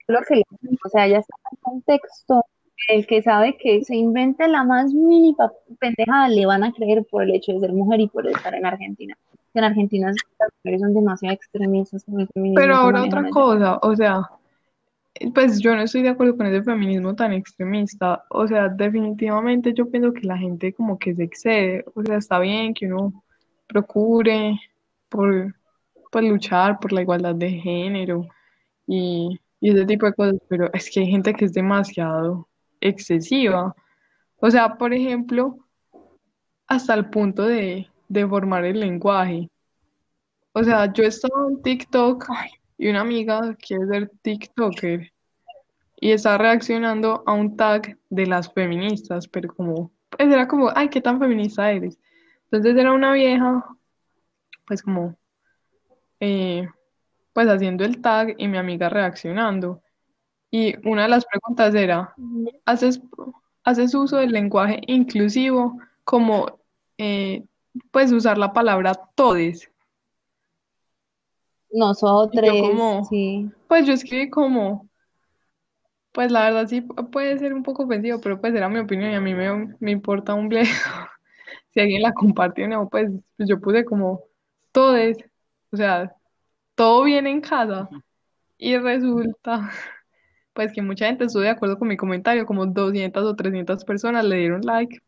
lo que le digo, o sea, ya está en un contexto en el que sabe que se invente la más mínima pendejada, le van a creer por el hecho de ser mujer y por estar en Argentina. En Argentina las mujeres son demasiado extremistas con el feminismo Pero que ahora manejan otra allá. cosa, o sea, pues yo no estoy de acuerdo con ese feminismo tan extremista, o sea, definitivamente yo pienso que la gente como que se excede, o sea, está bien que uno procure por, pues, luchar por la igualdad de género y, y ese tipo de cosas, pero es que hay gente que es demasiado excesiva, o sea, por ejemplo, hasta el punto de, de formar el lenguaje. O sea, yo estaba en TikTok y una amiga quiere ser TikToker y está reaccionando a un tag de las feministas, pero como, pues era como, ay, qué tan feminista eres. Entonces era una vieja, pues como, eh, pues haciendo el tag y mi amiga reaccionando. Y una de las preguntas era, ¿haces, haces uso del lenguaje inclusivo como, eh, pues usar la palabra todes? Nosotros, yo como- sí. Pues yo escribí como, pues la verdad sí pu- puede ser un poco ofensivo, pero pues era mi opinión y a mí me, me importa un bledo. Si alguien la compartió o no, pues, pues yo puse como todes, o sea, todo bien en casa. Y resulta pues que mucha gente estuvo de acuerdo con mi comentario, como 200 o 300 personas le dieron like,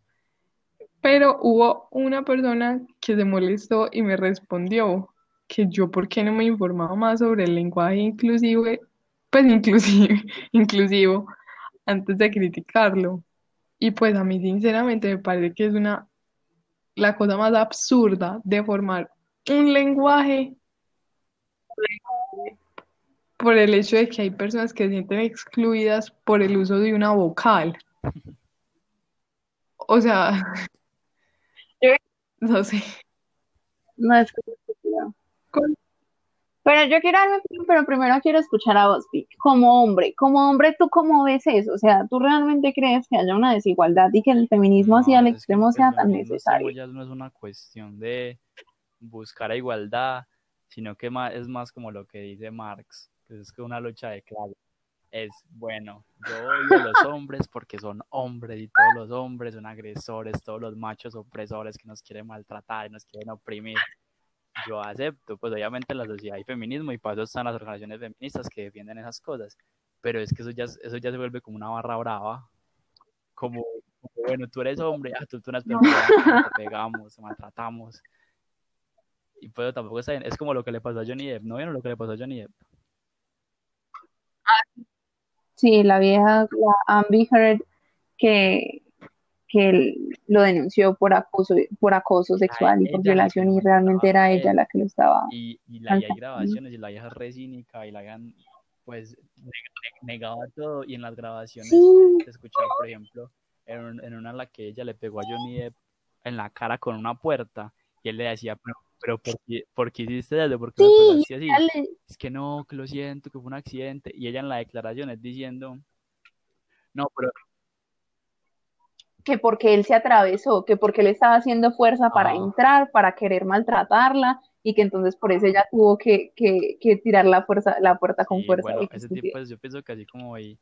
pero hubo una persona que se molestó y me respondió que yo por qué no me informaba más sobre el lenguaje inclusivo, pues inclusive, inclusivo, antes de criticarlo. Y pues a mí sinceramente me parece que es una, la cosa más absurda de formar un lenguaje por el hecho de que hay personas que se sienten excluidas por el uso de una vocal. O sea, no sé. No es que Pero yo quiero opinión, pero primero quiero escuchar a vos, Vic. Como hombre, como hombre, ¿tú cómo ves eso? O sea, ¿tú realmente crees que haya una desigualdad y que el feminismo No, es que extremo el sea tan necesario? ya no es una cuestión de buscar a igualdad, sino que es más como lo que dice Marx, que es que una lucha de clases. Es, bueno, yo odio a los hombres porque son hombres y todos los hombres son agresores, todos los machos opresores que nos quieren maltratar y nos quieren oprimir. Yo acepto, pues obviamente en la sociedad hay feminismo y para eso están las organizaciones feministas que defienden esas cosas, pero es que eso ya, es- eso ya se vuelve como una barra brava, como, como, bueno, tú eres hombre, ah, tú, tú eres feminista, te pegamos, te maltratamos. Y pues tampoco está bien, es como lo que le pasó a Johnny Depp, ¿no vieron lo que le pasó a Johnny Depp? Sí, la vieja, la Amber Heard, que, que él lo denunció por acoso, por acoso sexual y por violación y realmente era ella la que lo estaba. y, y la, y hay grabaciones y la vieja re cínica y la hagan pues neg- neg- negaba todo y en las grabaciones Sí, se escuchaba por ejemplo en, en una en la que ella le pegó a Johnny Depp en la cara con una puerta y él le decía pero, pero ¿por, qué, por qué hiciste eso? ¿por qué me sí, pegaste así? dale. es que no, que lo siento, que fue un accidente y ella en la declaración es diciendo no, pero que porque él se atravesó, que porque él estaba haciendo fuerza para Ah. entrar, para querer maltratarla, y que entonces por eso ella tuvo que, que, que tirar la fuerza, la puerta con Sí, fuerza. bueno, ese tipo, yo pienso que así como hay,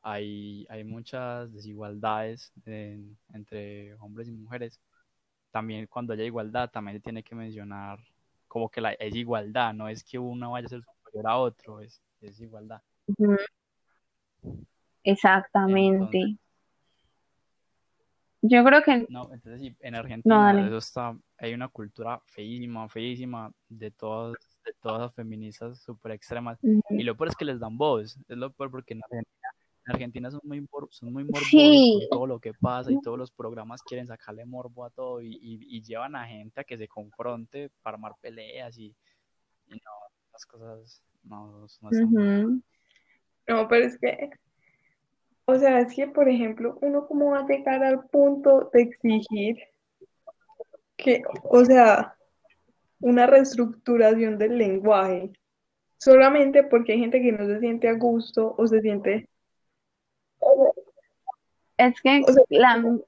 hay, hay muchas desigualdades en- entre hombres y mujeres, también cuando haya igualdad, también se tiene que mencionar como que la, es igualdad, no es que uno vaya a ser superior a otro, es, es igualdad. Exactamente. Entonces- Yo creo que No, entonces sí, en Argentina No, eso está, hay una cultura feísima, feísima de todos, de todas las feministas súper extremas. Y lo peor es que les dan voz, es lo peor porque en Argentina en Argentina son muy, son muy morbosos Sí. con todo lo que pasa y todos los programas quieren sacarle morbo a todo y, y- y llevan a gente a que se confronte para armar peleas y, y no, las cosas no, no. No, pero es que, o sea, es que, por ejemplo, uno cómo va a llegar al punto de exigir que, o sea, una reestructuración del lenguaje, solamente porque hay gente que no se siente a gusto o se siente, Es que O sea, la,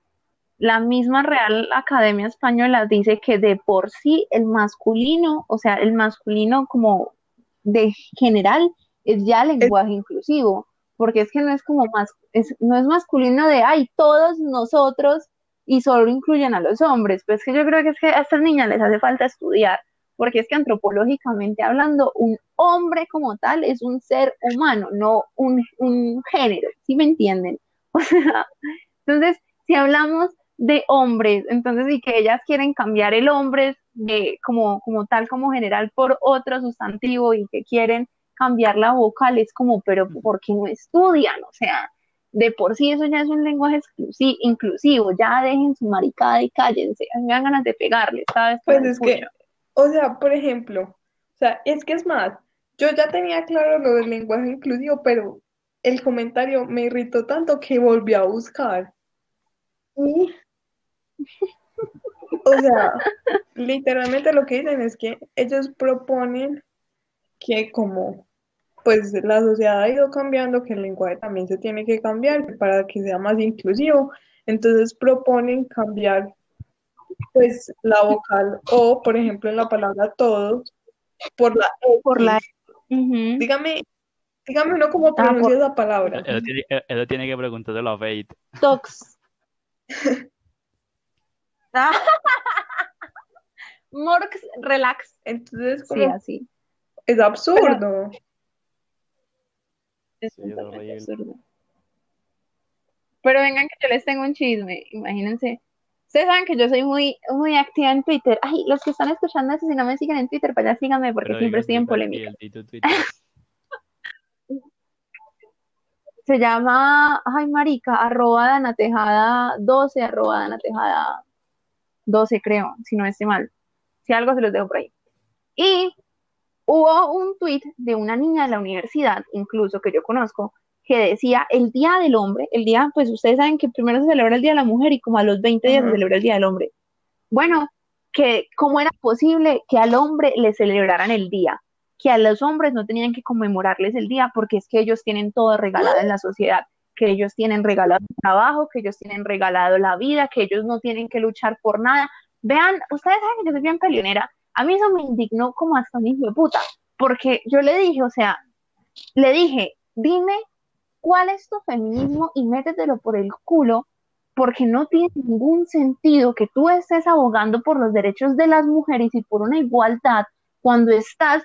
la misma Real Academia Española dice que de por sí el masculino, o sea, el masculino como de general es ya lenguaje inclusivo, porque es que no es como más, es, no es masculino de, ay, todos nosotros y solo incluyen a los hombres, pues que yo creo que es que a estas niñas les hace falta estudiar, porque es que antropológicamente hablando, un hombre como tal es un ser humano, no un, un género, ¿sí me entienden? O sea, entonces, si hablamos de hombres, entonces y que ellas quieren cambiar el hombre de, como, como tal, como general, por otro sustantivo y que quieren cambiar la vocal, es como, pero ¿por qué no estudian? O sea, de por sí eso ya es un lenguaje exclusi- inclusivo, ya dejen su maricada y cállense, me dan ganas de pegarles, ¿sabes? pues es que, o sea, por ejemplo, o sea, es que es más, yo ya tenía claro lo del lenguaje inclusivo, pero el comentario me irritó tanto que volví a buscar. Y, o sea, literalmente lo que dicen es que ellos proponen que como pues la sociedad ha ido cambiando, que el lenguaje también se tiene que cambiar para que sea más inclusivo, entonces proponen cambiar pues la vocal o, por ejemplo, en la palabra todos, por la X. Por la... Ujú. Dígame, dígame uno cómo Ah, pronuncia por- esa palabra. Él, tiene, él- tiene que preguntárselo a Fate. Tox. Ah. Morx, relax. Entonces, Sí, como así. Es absurdo. Es Sí, es horrible. absurdo. Pero vengan que yo les tengo un chisme, imagínense. Ustedes saben que yo soy muy, muy activa en Twitter. Ay, los que están escuchando esto, si no me siguen en Twitter, vaya síganme porque Pero siempre estoy en polémica. Se llama, ay, marica, arroba Dana Tejada 12, arroba Dana Tejada 12, creo, si no estoy mal. Si algo se los dejo por ahí. Y hubo un tweet de una niña de la universidad, incluso que yo conozco, que decía el Día del Hombre, el día, pues ustedes saben que primero se celebra el Día de la Mujer y como a los 20 días se celebra el Día del Hombre. Bueno, que cómo era posible que al hombre le celebraran el día, que a los hombres no tenían que conmemorarles el día porque es que ellos tienen todo regalado en la sociedad, que ellos tienen regalado el trabajo, que ellos tienen regalado la vida, que ellos no tienen que luchar por nada. Vean, ustedes saben que yo soy bien peleonera. A mí eso me indignó como hasta un hijo de puta, porque yo le dije, o sea, le dije, dime cuál es tu feminismo y métetelo por el culo, porque no tiene ningún sentido que tú estés abogando por los derechos de las mujeres y por una igualdad cuando estás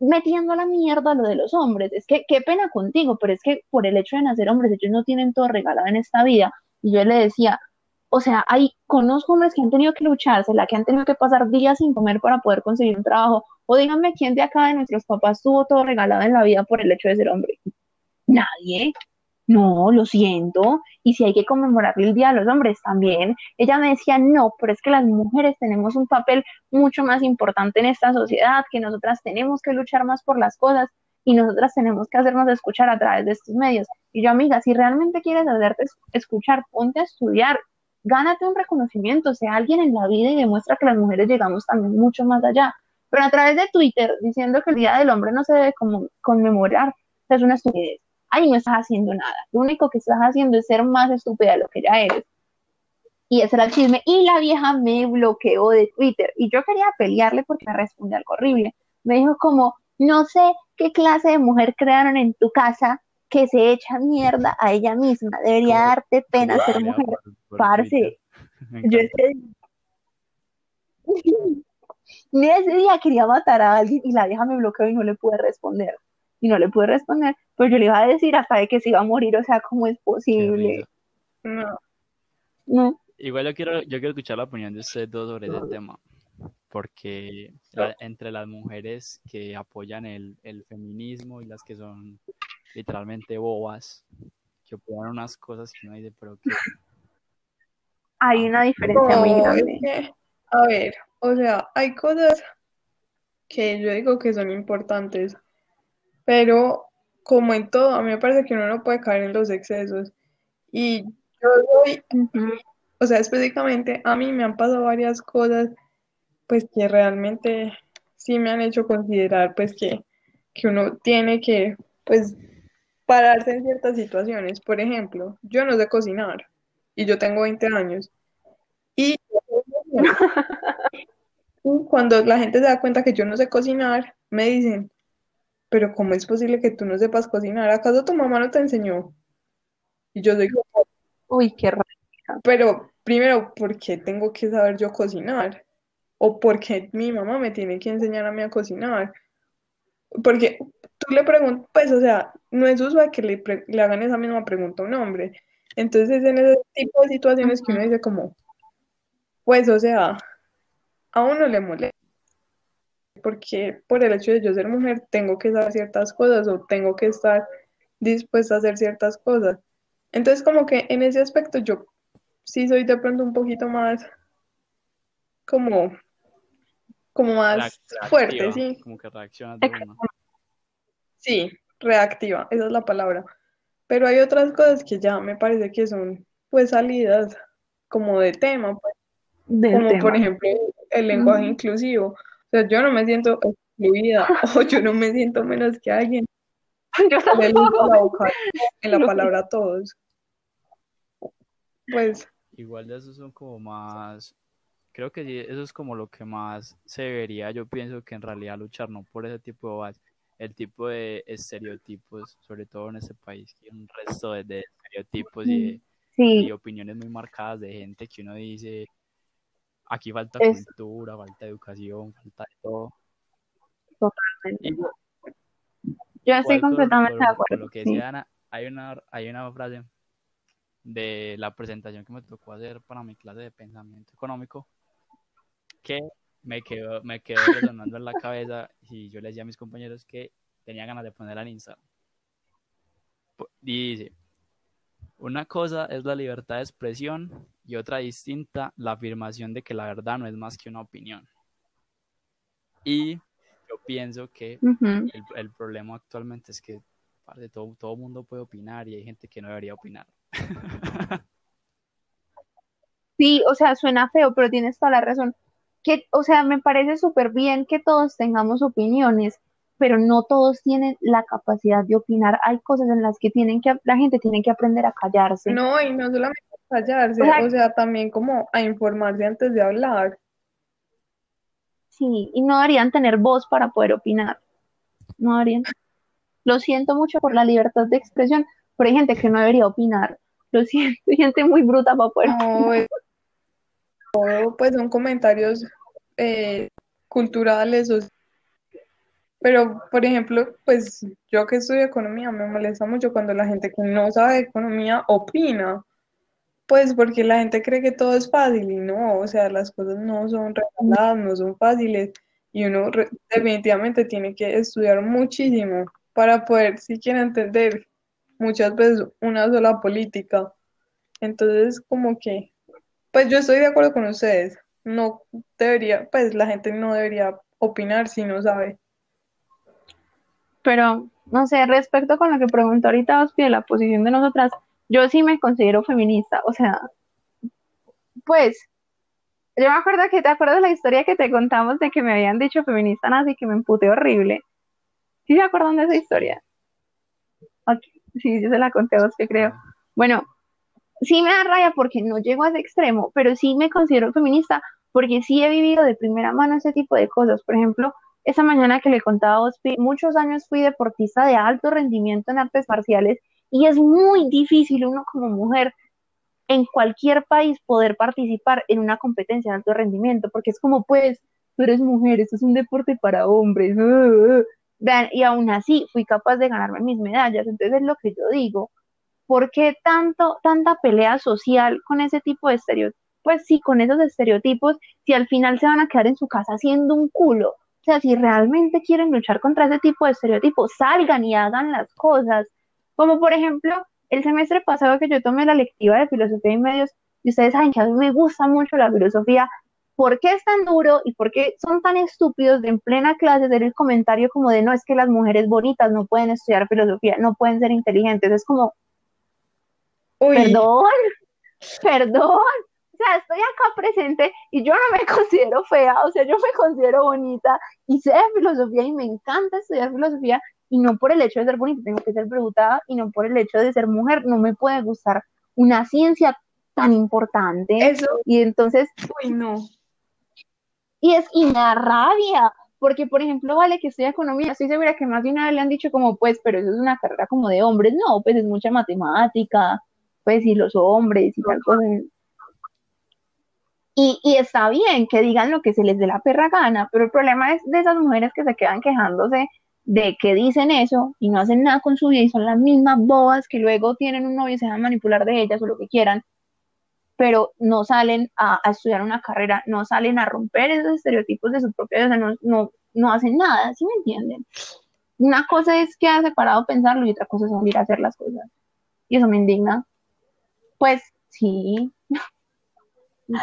metiendo a la mierda lo de los hombres. Es que qué pena contigo, pero es que por el hecho de nacer hombres, ellos no tienen todo regalado en esta vida. Y yo le decía, o sea, hay, conozco hombres que han tenido que luchársela, que han tenido que pasar días sin comer para poder conseguir un trabajo. O díganme quién de acá de nuestros papás tuvo todo regalado en la vida por el hecho de ser hombre. Nadie. No, lo siento. Y si hay que conmemorarle el Día de los Hombres también. Ella me decía, no, pero es que las mujeres tenemos un papel mucho más importante en esta sociedad, que nosotras tenemos que luchar más por las cosas y nosotras tenemos que hacernos escuchar a través de estos medios. Y yo, amiga, si realmente quieres hacerte es- escuchar, ponte a estudiar, gánate un reconocimiento, sea alguien en la vida y demuestra que las mujeres llegamos también mucho más allá. Pero a través de Twitter, diciendo que el Día del Hombre no se debe como conmemorar, es una estupidez. Ahí no estás haciendo nada. Lo único que estás haciendo es ser más estúpida de lo que ya eres. Y ese era el chisme. Y la vieja me bloqueó de Twitter. Y yo quería pelearle porque me respondió algo horrible. Me dijo como, no sé qué clase de mujer crearon en tu casa que se echa mierda a ella misma. Debería ¿Cómo- darte pena ¿Cómo ser mujer. Parce. Yo ese día, ese día quería matar a alguien y la vieja me bloqueó y no le pude responder. Y no le pude responder, pero yo le iba a decir hasta de que se iba a morir, o sea, ¿cómo es posible? No. No. Igual yo quiero, yo quiero escuchar la opinión de ustedes dos sobre ese tema, porque la- entre las mujeres que apoyan el, el feminismo y las que son literalmente bobas, que opinan unas cosas que uno dice, pero que Hay una diferencia muy es grande. que, a ver, o sea, hay cosas que yo digo que son importantes, pero como en todo, a mí me parece que uno no puede caer en los excesos. Y yo soy, o sea, específicamente a mí me han pasado varias cosas, pues que realmente sí me han hecho considerar, pues que, que uno tiene que, pues, pararse en ciertas situaciones. Por ejemplo, yo no sé cocinar y yo tengo 20 años. Y y cuando la gente se da cuenta que yo no sé cocinar, me dicen, pero ¿cómo es posible que tú no sepas cocinar? ¿Acaso tu mamá no te enseñó? Y yo digo, Uy, qué raro. pero primero, ¿por qué tengo que saber yo cocinar? ¿O por qué mi mamá me tiene que enseñar a mí a cocinar? Porque tú le preguntas, pues, o sea, no es usual que le, le hagan esa misma pregunta a un hombre. Entonces, en ese tipo de situaciones que uno dice como, pues, o sea, a uno le molesta, porque por el hecho de yo ser mujer tengo que saber ciertas cosas o tengo que estar dispuesta a hacer ciertas cosas. Entonces, como que en ese aspecto yo sí soy de pronto un poquito más como, como más fuerte, sí. como que reaccionas de una. Sí, reactiva, esa es la palabra. Pero hay otras cosas que ya me parece que son pues salidas como de tema, pues, Del como por ejemplo el lenguaje inclusivo. O sea, yo no me siento excluida o yo no me siento menos que alguien Yo tampoco. la en la palabra todos. Pues Igual de esos son como más, creo que sí, eso es como lo que más se debería, yo pienso que en realidad luchar no por ese tipo de base, el tipo de estereotipos, sobre todo en este país, que un resto de, de estereotipos y, de- y Sí, opiniones muy marcadas de gente que uno dice, aquí falta Es- cultura, falta educación, falta de todo. totalmente. Y Yo estoy completamente de acuerdo. lo que sí. decía Ana, hay una, hay una frase de la presentación que me tocó hacer para mi clase de pensamiento económico que me quedó, me quedó resonando en la cabeza y yo le decía a mis compañeros que tenía ganas de ponerla en Instagram. Y dice, una cosa es la libertad de expresión y otra distinta la afirmación de que la verdad no es más que una opinión. Y yo pienso que el, el problema actualmente es que parce, todo, todo mundo puede opinar y hay gente que no debería opinar. Sí, o sea, suena feo, pero tienes toda la razón. Que, o sea, me parece súper bien que todos tengamos opiniones, pero no todos tienen la capacidad de opinar. Hay cosas en las que tienen que, la gente tiene que aprender a callarse. no, y no solamente callarse, O sea- o sea, también como a informarse antes de hablar. Sí, y no deberían tener voz para poder opinar. No deberían. Lo siento mucho por la libertad de expresión, pero hay gente que no debería opinar. Lo siento, hay gente muy bruta para poder. No, es- todo, pues son comentarios eh, culturales, pero por ejemplo, pues yo que estudio economía me molesta mucho cuando la gente que no sabe economía opina, pues porque la gente cree que todo es fácil y no, o sea, las cosas no son regaladas, no son fáciles y uno definitivamente tiene que estudiar muchísimo para poder siquiera entender muchas veces una sola política. Entonces, como que pues yo estoy de acuerdo con ustedes. No debería, pues la gente no debería opinar si no sabe. Pero, no sé, respecto con lo que preguntó ahorita Ospi de la posición de nosotras, yo sí me considero feminista. O sea, pues, yo me acuerdo que te acuerdas de la historia que te contamos de que me habían dicho feminista nazi que me emputé horrible. ¿Sí se acuerdan de esa historia? Ok, Sí, yo se la conté a Ospi, creo. Bueno, sí me da raya porque no llego a ese extremo, pero sí me considero feminista porque sí he vivido de primera mano ese tipo de cosas. Por ejemplo, esa mañana que le contaba a Ospi, muchos años fui deportista de alto rendimiento en artes marciales y es muy difícil uno como mujer en cualquier país poder participar en una competencia de alto rendimiento, porque es como, pues, tú eres mujer, esto es un deporte para hombres. uh, uh. Vean, y aún así fui capaz de ganarme mis medallas. Entonces es lo que yo digo. ¿Por qué tanto, tanta pelea social con ese tipo de estereotipos? Pues sí, con esos estereotipos, si al final se van a quedar en su casa haciendo un culo. O sea, si realmente quieren luchar contra ese tipo de estereotipos, salgan y hagan las cosas. Como por ejemplo, el semestre pasado que yo tomé la lectiva de filosofía y medios, y ustedes saben que a mí me gusta mucho la filosofía, ¿por qué es tan duro y por qué son tan estúpidos de en plena clase hacer el comentario como de no, es que las mujeres bonitas no pueden estudiar filosofía, no pueden ser inteligentes? Es como, Uy, perdón, perdón. O sea, estoy acá presente y yo no me considero fea, o sea, yo me considero bonita y sé de filosofía y me encanta estudiar filosofía y no por el hecho de ser bonita, tengo que ser preguntada y no por el hecho de ser mujer, no me puede gustar una ciencia tan importante eso, y entonces uy, no. y es y me da rabia, porque por ejemplo, vale que estudia economía, estoy segura que más de una vez le han dicho como, pues, pero eso es una carrera como de hombres, no, pues es mucha matemática, pues y los hombres y tal cosa. Y, y está bien que digan lo que se les dé la perra gana, pero el problema es de esas mujeres que se quedan quejándose de que dicen eso y no hacen nada con su vida y son las mismas bobas que luego tienen un novio y se dejan manipular de ellas o lo que quieran, pero no salen a, a estudiar una carrera, no salen a romper esos estereotipos de su propia vida, o sea, no, no, no hacen nada, ¿sí me entienden? Una cosa es que ha separado pensarlo y otra cosa es salir a hacer las cosas. Y eso me indigna. Pues sí,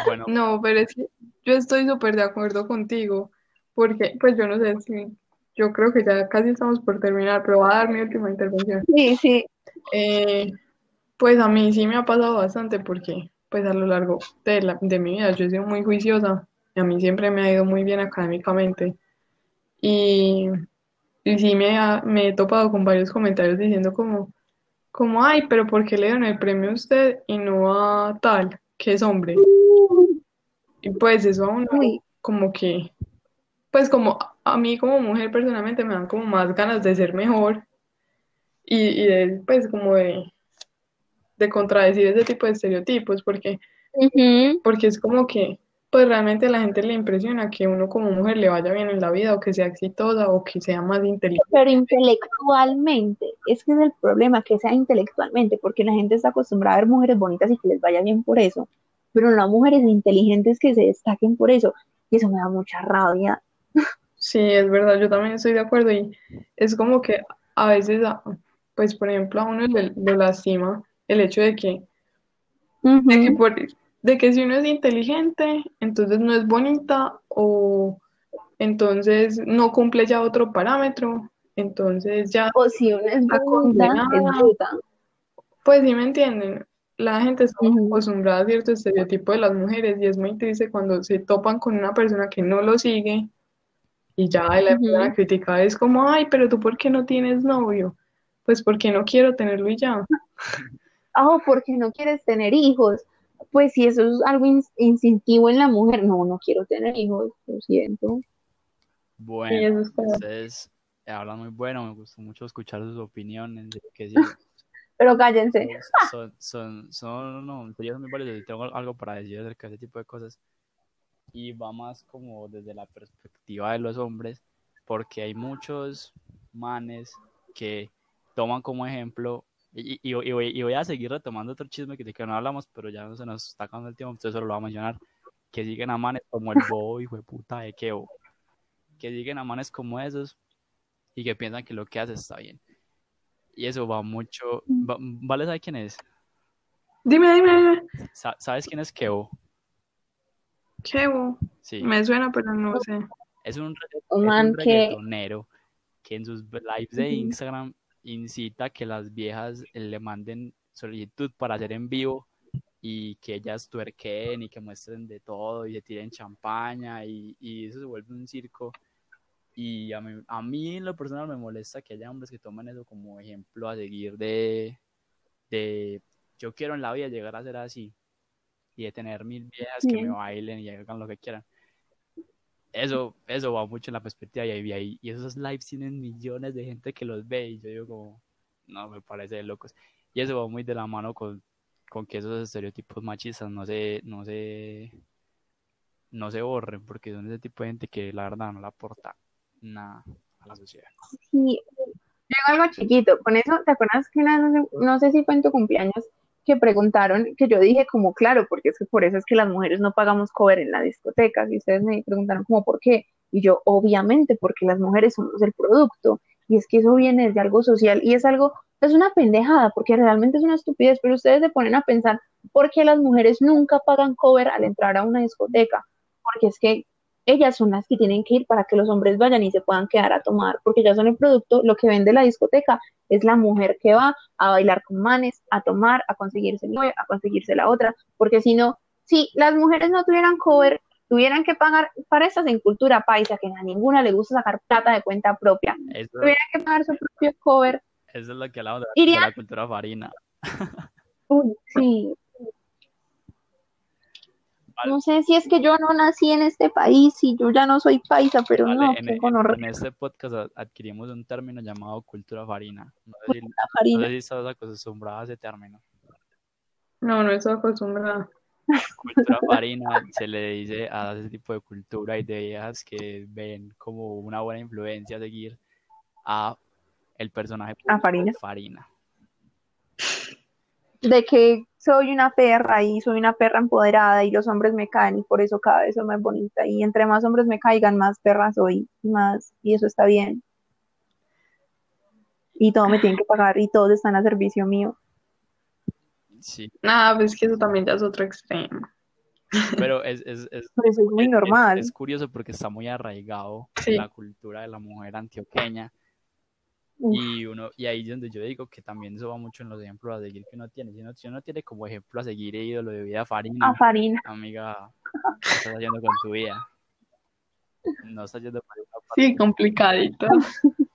Bueno, No, pero es que yo estoy súper de acuerdo contigo, porque, pues yo no sé si, yo creo que ya casi estamos por terminar, pero voy a dar mi última intervención. sí, sí, Eh, pues a mí sí me ha pasado bastante porque pues a lo largo de, la- de mi vida yo he sido muy juiciosa y a mí siempre me ha ido muy bien académicamente. Y, y sí me, ha- me he topado con varios comentarios diciendo como, como, ay, pero ¿por qué le dieron el premio a usted y no a tal, que es hombre? Y pues eso a uno uy, como que, pues como a mí como mujer personalmente me dan como más ganas de ser mejor y, y de, pues como de, de contradecir ese tipo de estereotipos, porque, porque es como que, pues realmente a la gente le impresiona que uno como mujer le vaya bien en la vida o que sea exitosa o que sea más inteligente. Pero intelectualmente, es que es el problema, que sea intelectualmente, porque la gente está acostumbrada a ver mujeres bonitas y que les vaya bien por eso, pero no a mujeres inteligentes que se destaquen por eso, y eso me da mucha rabia. Sí, es verdad, yo también estoy de acuerdo y es como que a veces, a- pues por ejemplo, a uno le, lo lastima el hecho de que de que, por- de que si uno es inteligente, entonces no es bonita o entonces no cumple ya otro parámetro, entonces ya, O si una es bonita, es condenada. bruta. pues sí me entienden, la gente está muy Ujú. acostumbrada a cierto estereotipo de las mujeres y es muy triste cuando se topan con una persona que no lo sigue y ya la empiezan a Ujú. criticar, es como, ay, pero tú ¿por qué no tienes novio? Pues porque no quiero tenerlo y ya. Ah, porque no quieres tener hijos. Pues si eso es algo ins- instintivo en la mujer, no, no quiero tener hijos, lo siento. Bueno, es ustedes hablan muy bueno, me gustó mucho escuchar sus opiniones, de que sí, Pero cállense. son, son, son, no, son muy válidos y tengo algo para decir acerca de ese tipo de cosas. Y va más como desde la perspectiva de los hombres, porque hay muchos manes que toman como ejemplo, y, y, y voy, y voy a seguir retomando otro chisme que, de que no hablamos, pero ya no se nos está acabando el tiempo, entonces solo lo voy a mencionar, que siguen a manes como el bobo, hijo de puta de Keo, que siguen a manes como esos y que piensan que lo que hace está bien. Y eso va mucho. va- ¿Vale sabe quién es? dime, dime, dime, Sa- ¿Sabes quién es Keo? Chevo, Sí. me suena, pero no sé. Es un, es man un que- reggaetonero que en sus lives de. Instagram incita a que las viejas le manden solicitud para hacer en vivo y que ellas tuerquen y que muestren de todo y se tiren champaña y, y eso se vuelve un circo. Y a mí, a mí en lo personal me molesta que haya hombres que tomen eso como ejemplo a seguir de, de yo quiero en la vida llegar a ser así y de tener mil viejas que me bailen y hagan lo que quieran. Eso, eso va mucho en la perspectiva y, ahí- y, esos lives tienen millones de gente que los ve y yo digo como, no, me parece de locos. Y eso va muy de la mano con, con que esos estereotipos machistas no se, no se, no se borren porque son ese tipo de gente que la verdad no le aporta nada a la sociedad. Sí, algo chiquito. Con eso, ¿te acuerdas que no sé, no sé si fue en tu cumpleaños, que preguntaron, que yo dije como claro, porque es que por eso es que las mujeres no pagamos cover en la discoteca, y ustedes me preguntaron como por qué, y yo obviamente porque las mujeres somos el producto, y es que eso viene de algo social, y es algo es una pendejada, porque realmente es una estupidez, pero ustedes se ponen a pensar, ¿por qué las mujeres nunca pagan cover al entrar a una discoteca? Porque es que ellas son las que tienen que ir para que los hombres vayan y se puedan quedar a tomar, porque ya son el producto, lo que vende la discoteca es la mujer que va a bailar con manes, a tomar, a conseguirse el novio, a conseguirse la otra, porque si no, si las mujeres no tuvieran cover, tuvieran que pagar para estas en cultura paisa, que a ninguna le gusta sacar plata de cuenta propia, Eso, tuvieran que pagar su propio cover, eso es lo que hablamos de, Iría- de la cultura farina. Uy, sí. No sé si es que yo no nací en este país y yo ya no soy paisa, pero Vale, no, en, qué en- gonorrea, en este podcast adquirimos un término llamado cultura farina. No sé si, la no farina. sé si estás acostumbrada a ese término. No, no estoy acostumbrada. Cultura farina se le dice a ese tipo de cultura y de viejas que ven como una buena influencia a seguir a el personaje A Farina. Farina. De que soy una perra y soy una perra empoderada y los hombres me caen y por eso cada vez soy más bonita y entre más hombres me caigan, más perra soy, más, y eso está bien. Y todo me tienen que pagar y todos están a servicio mío. Sí, Nada, pues que eso también ya es otro extremo. pero es, es, es, Pero eso es muy es- normal. es- es curioso porque está muy arraigado Sí. en la cultura de la mujer antioqueña. Uf. Y uno, y ahí es donde yo digo que también eso va mucho en los ejemplos a seguir que uno tiene. Si uno, si uno tiene como ejemplo a seguir e ídolo de vida Farina, A farina. amiga, ¿qué estás haciendo con tu vida? No estás yendo por una parte. Sí, complicadito.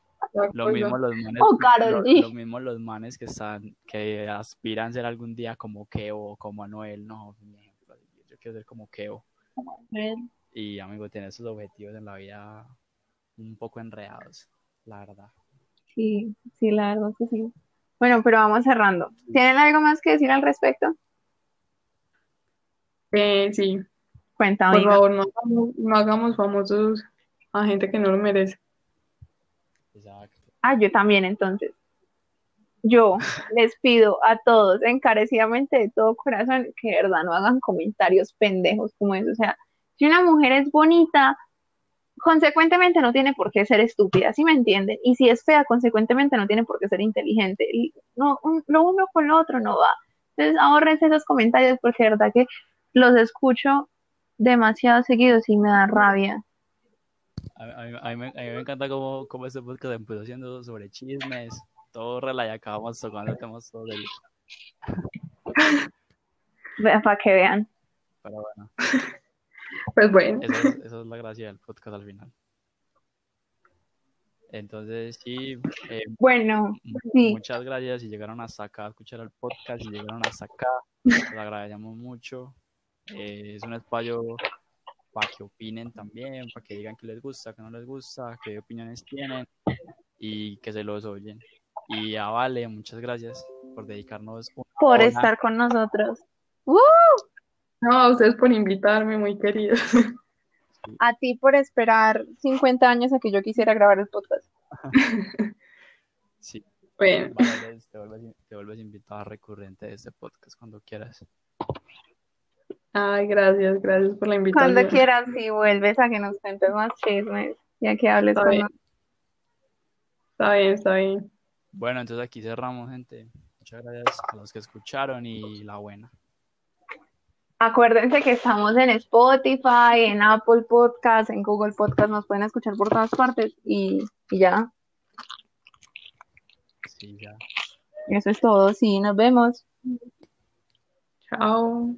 Lo mismo los manes, Oh, Karol lo, G. lo mismo los manes que están, que aspiran a ser algún día como Keo o como Anuel, no, yo quiero ser como Keo. Y amigo, tener esos objetivos en la vida un poco enredados, la verdad. Sí, sí, la verdad que sí. Bueno, pero vamos cerrando. ¿Tienen algo más que decir al respecto? Eh, sí, Cuenta, por favor, no, hagamos- no hagamos famosos a gente que no lo merece. Exacto. Ah, yo también, entonces. Yo les pido a todos, encarecidamente de todo corazón, que de verdad no hagan comentarios pendejos como eso. O sea, si una mujer es bonita, consecuentemente no tiene por qué ser estúpida, ¿sí me entienden? Y si es fea, consecuentemente no tiene por qué ser inteligente. Y no, un- lo uno con lo otro no va. Entonces, ahorrense esos comentarios porque de verdad que los escucho demasiado seguidos y me da rabia. A, a mí, a mí me, a mí me encanta cómo, cómo este podcast empezó siendo sobre chismes, todo rela y acabamos tocando temas todos serios. Para que vean. Pero bueno, Pues bueno, esa es, esa es la gracia del podcast al final. Entonces, sí, eh, Bueno, sí. muchas gracias si llegaron hasta acá a escuchar el podcast, si llegaron hasta acá, les agradecemos mucho. Eh, es un espacio para que opinen también, para que digan que les gusta, que no les gusta, qué opiniones tienen y que se los oyen. Y a Vale, muchas gracias por dedicarnos una por hora. estar con nosotros. ¡Uh! No, a ustedes por invitarme, muy queridos. A ti por esperar 50 años a que yo quisiera grabar el podcast. Sí, Bueno, Vale, te vuelves, te vuelves invitada recurrente de este podcast cuando quieras. ay, gracias, gracias por la invitación. Cuando quieras, si vuelves a que nos cuentes más chismes, ya que hables Está con bien. nosotros. Está bien, está bien. Bueno, entonces aquí cerramos, gente. Muchas gracias a los que escucharon y la buena. Acuérdense que estamos en Spotify, en Apple Podcast, en Google Podcast, nos pueden escuchar por todas partes y, y ya, Sí, ya. eso es todo. Sí, nos vemos. Chao.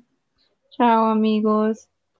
Chao, amigos.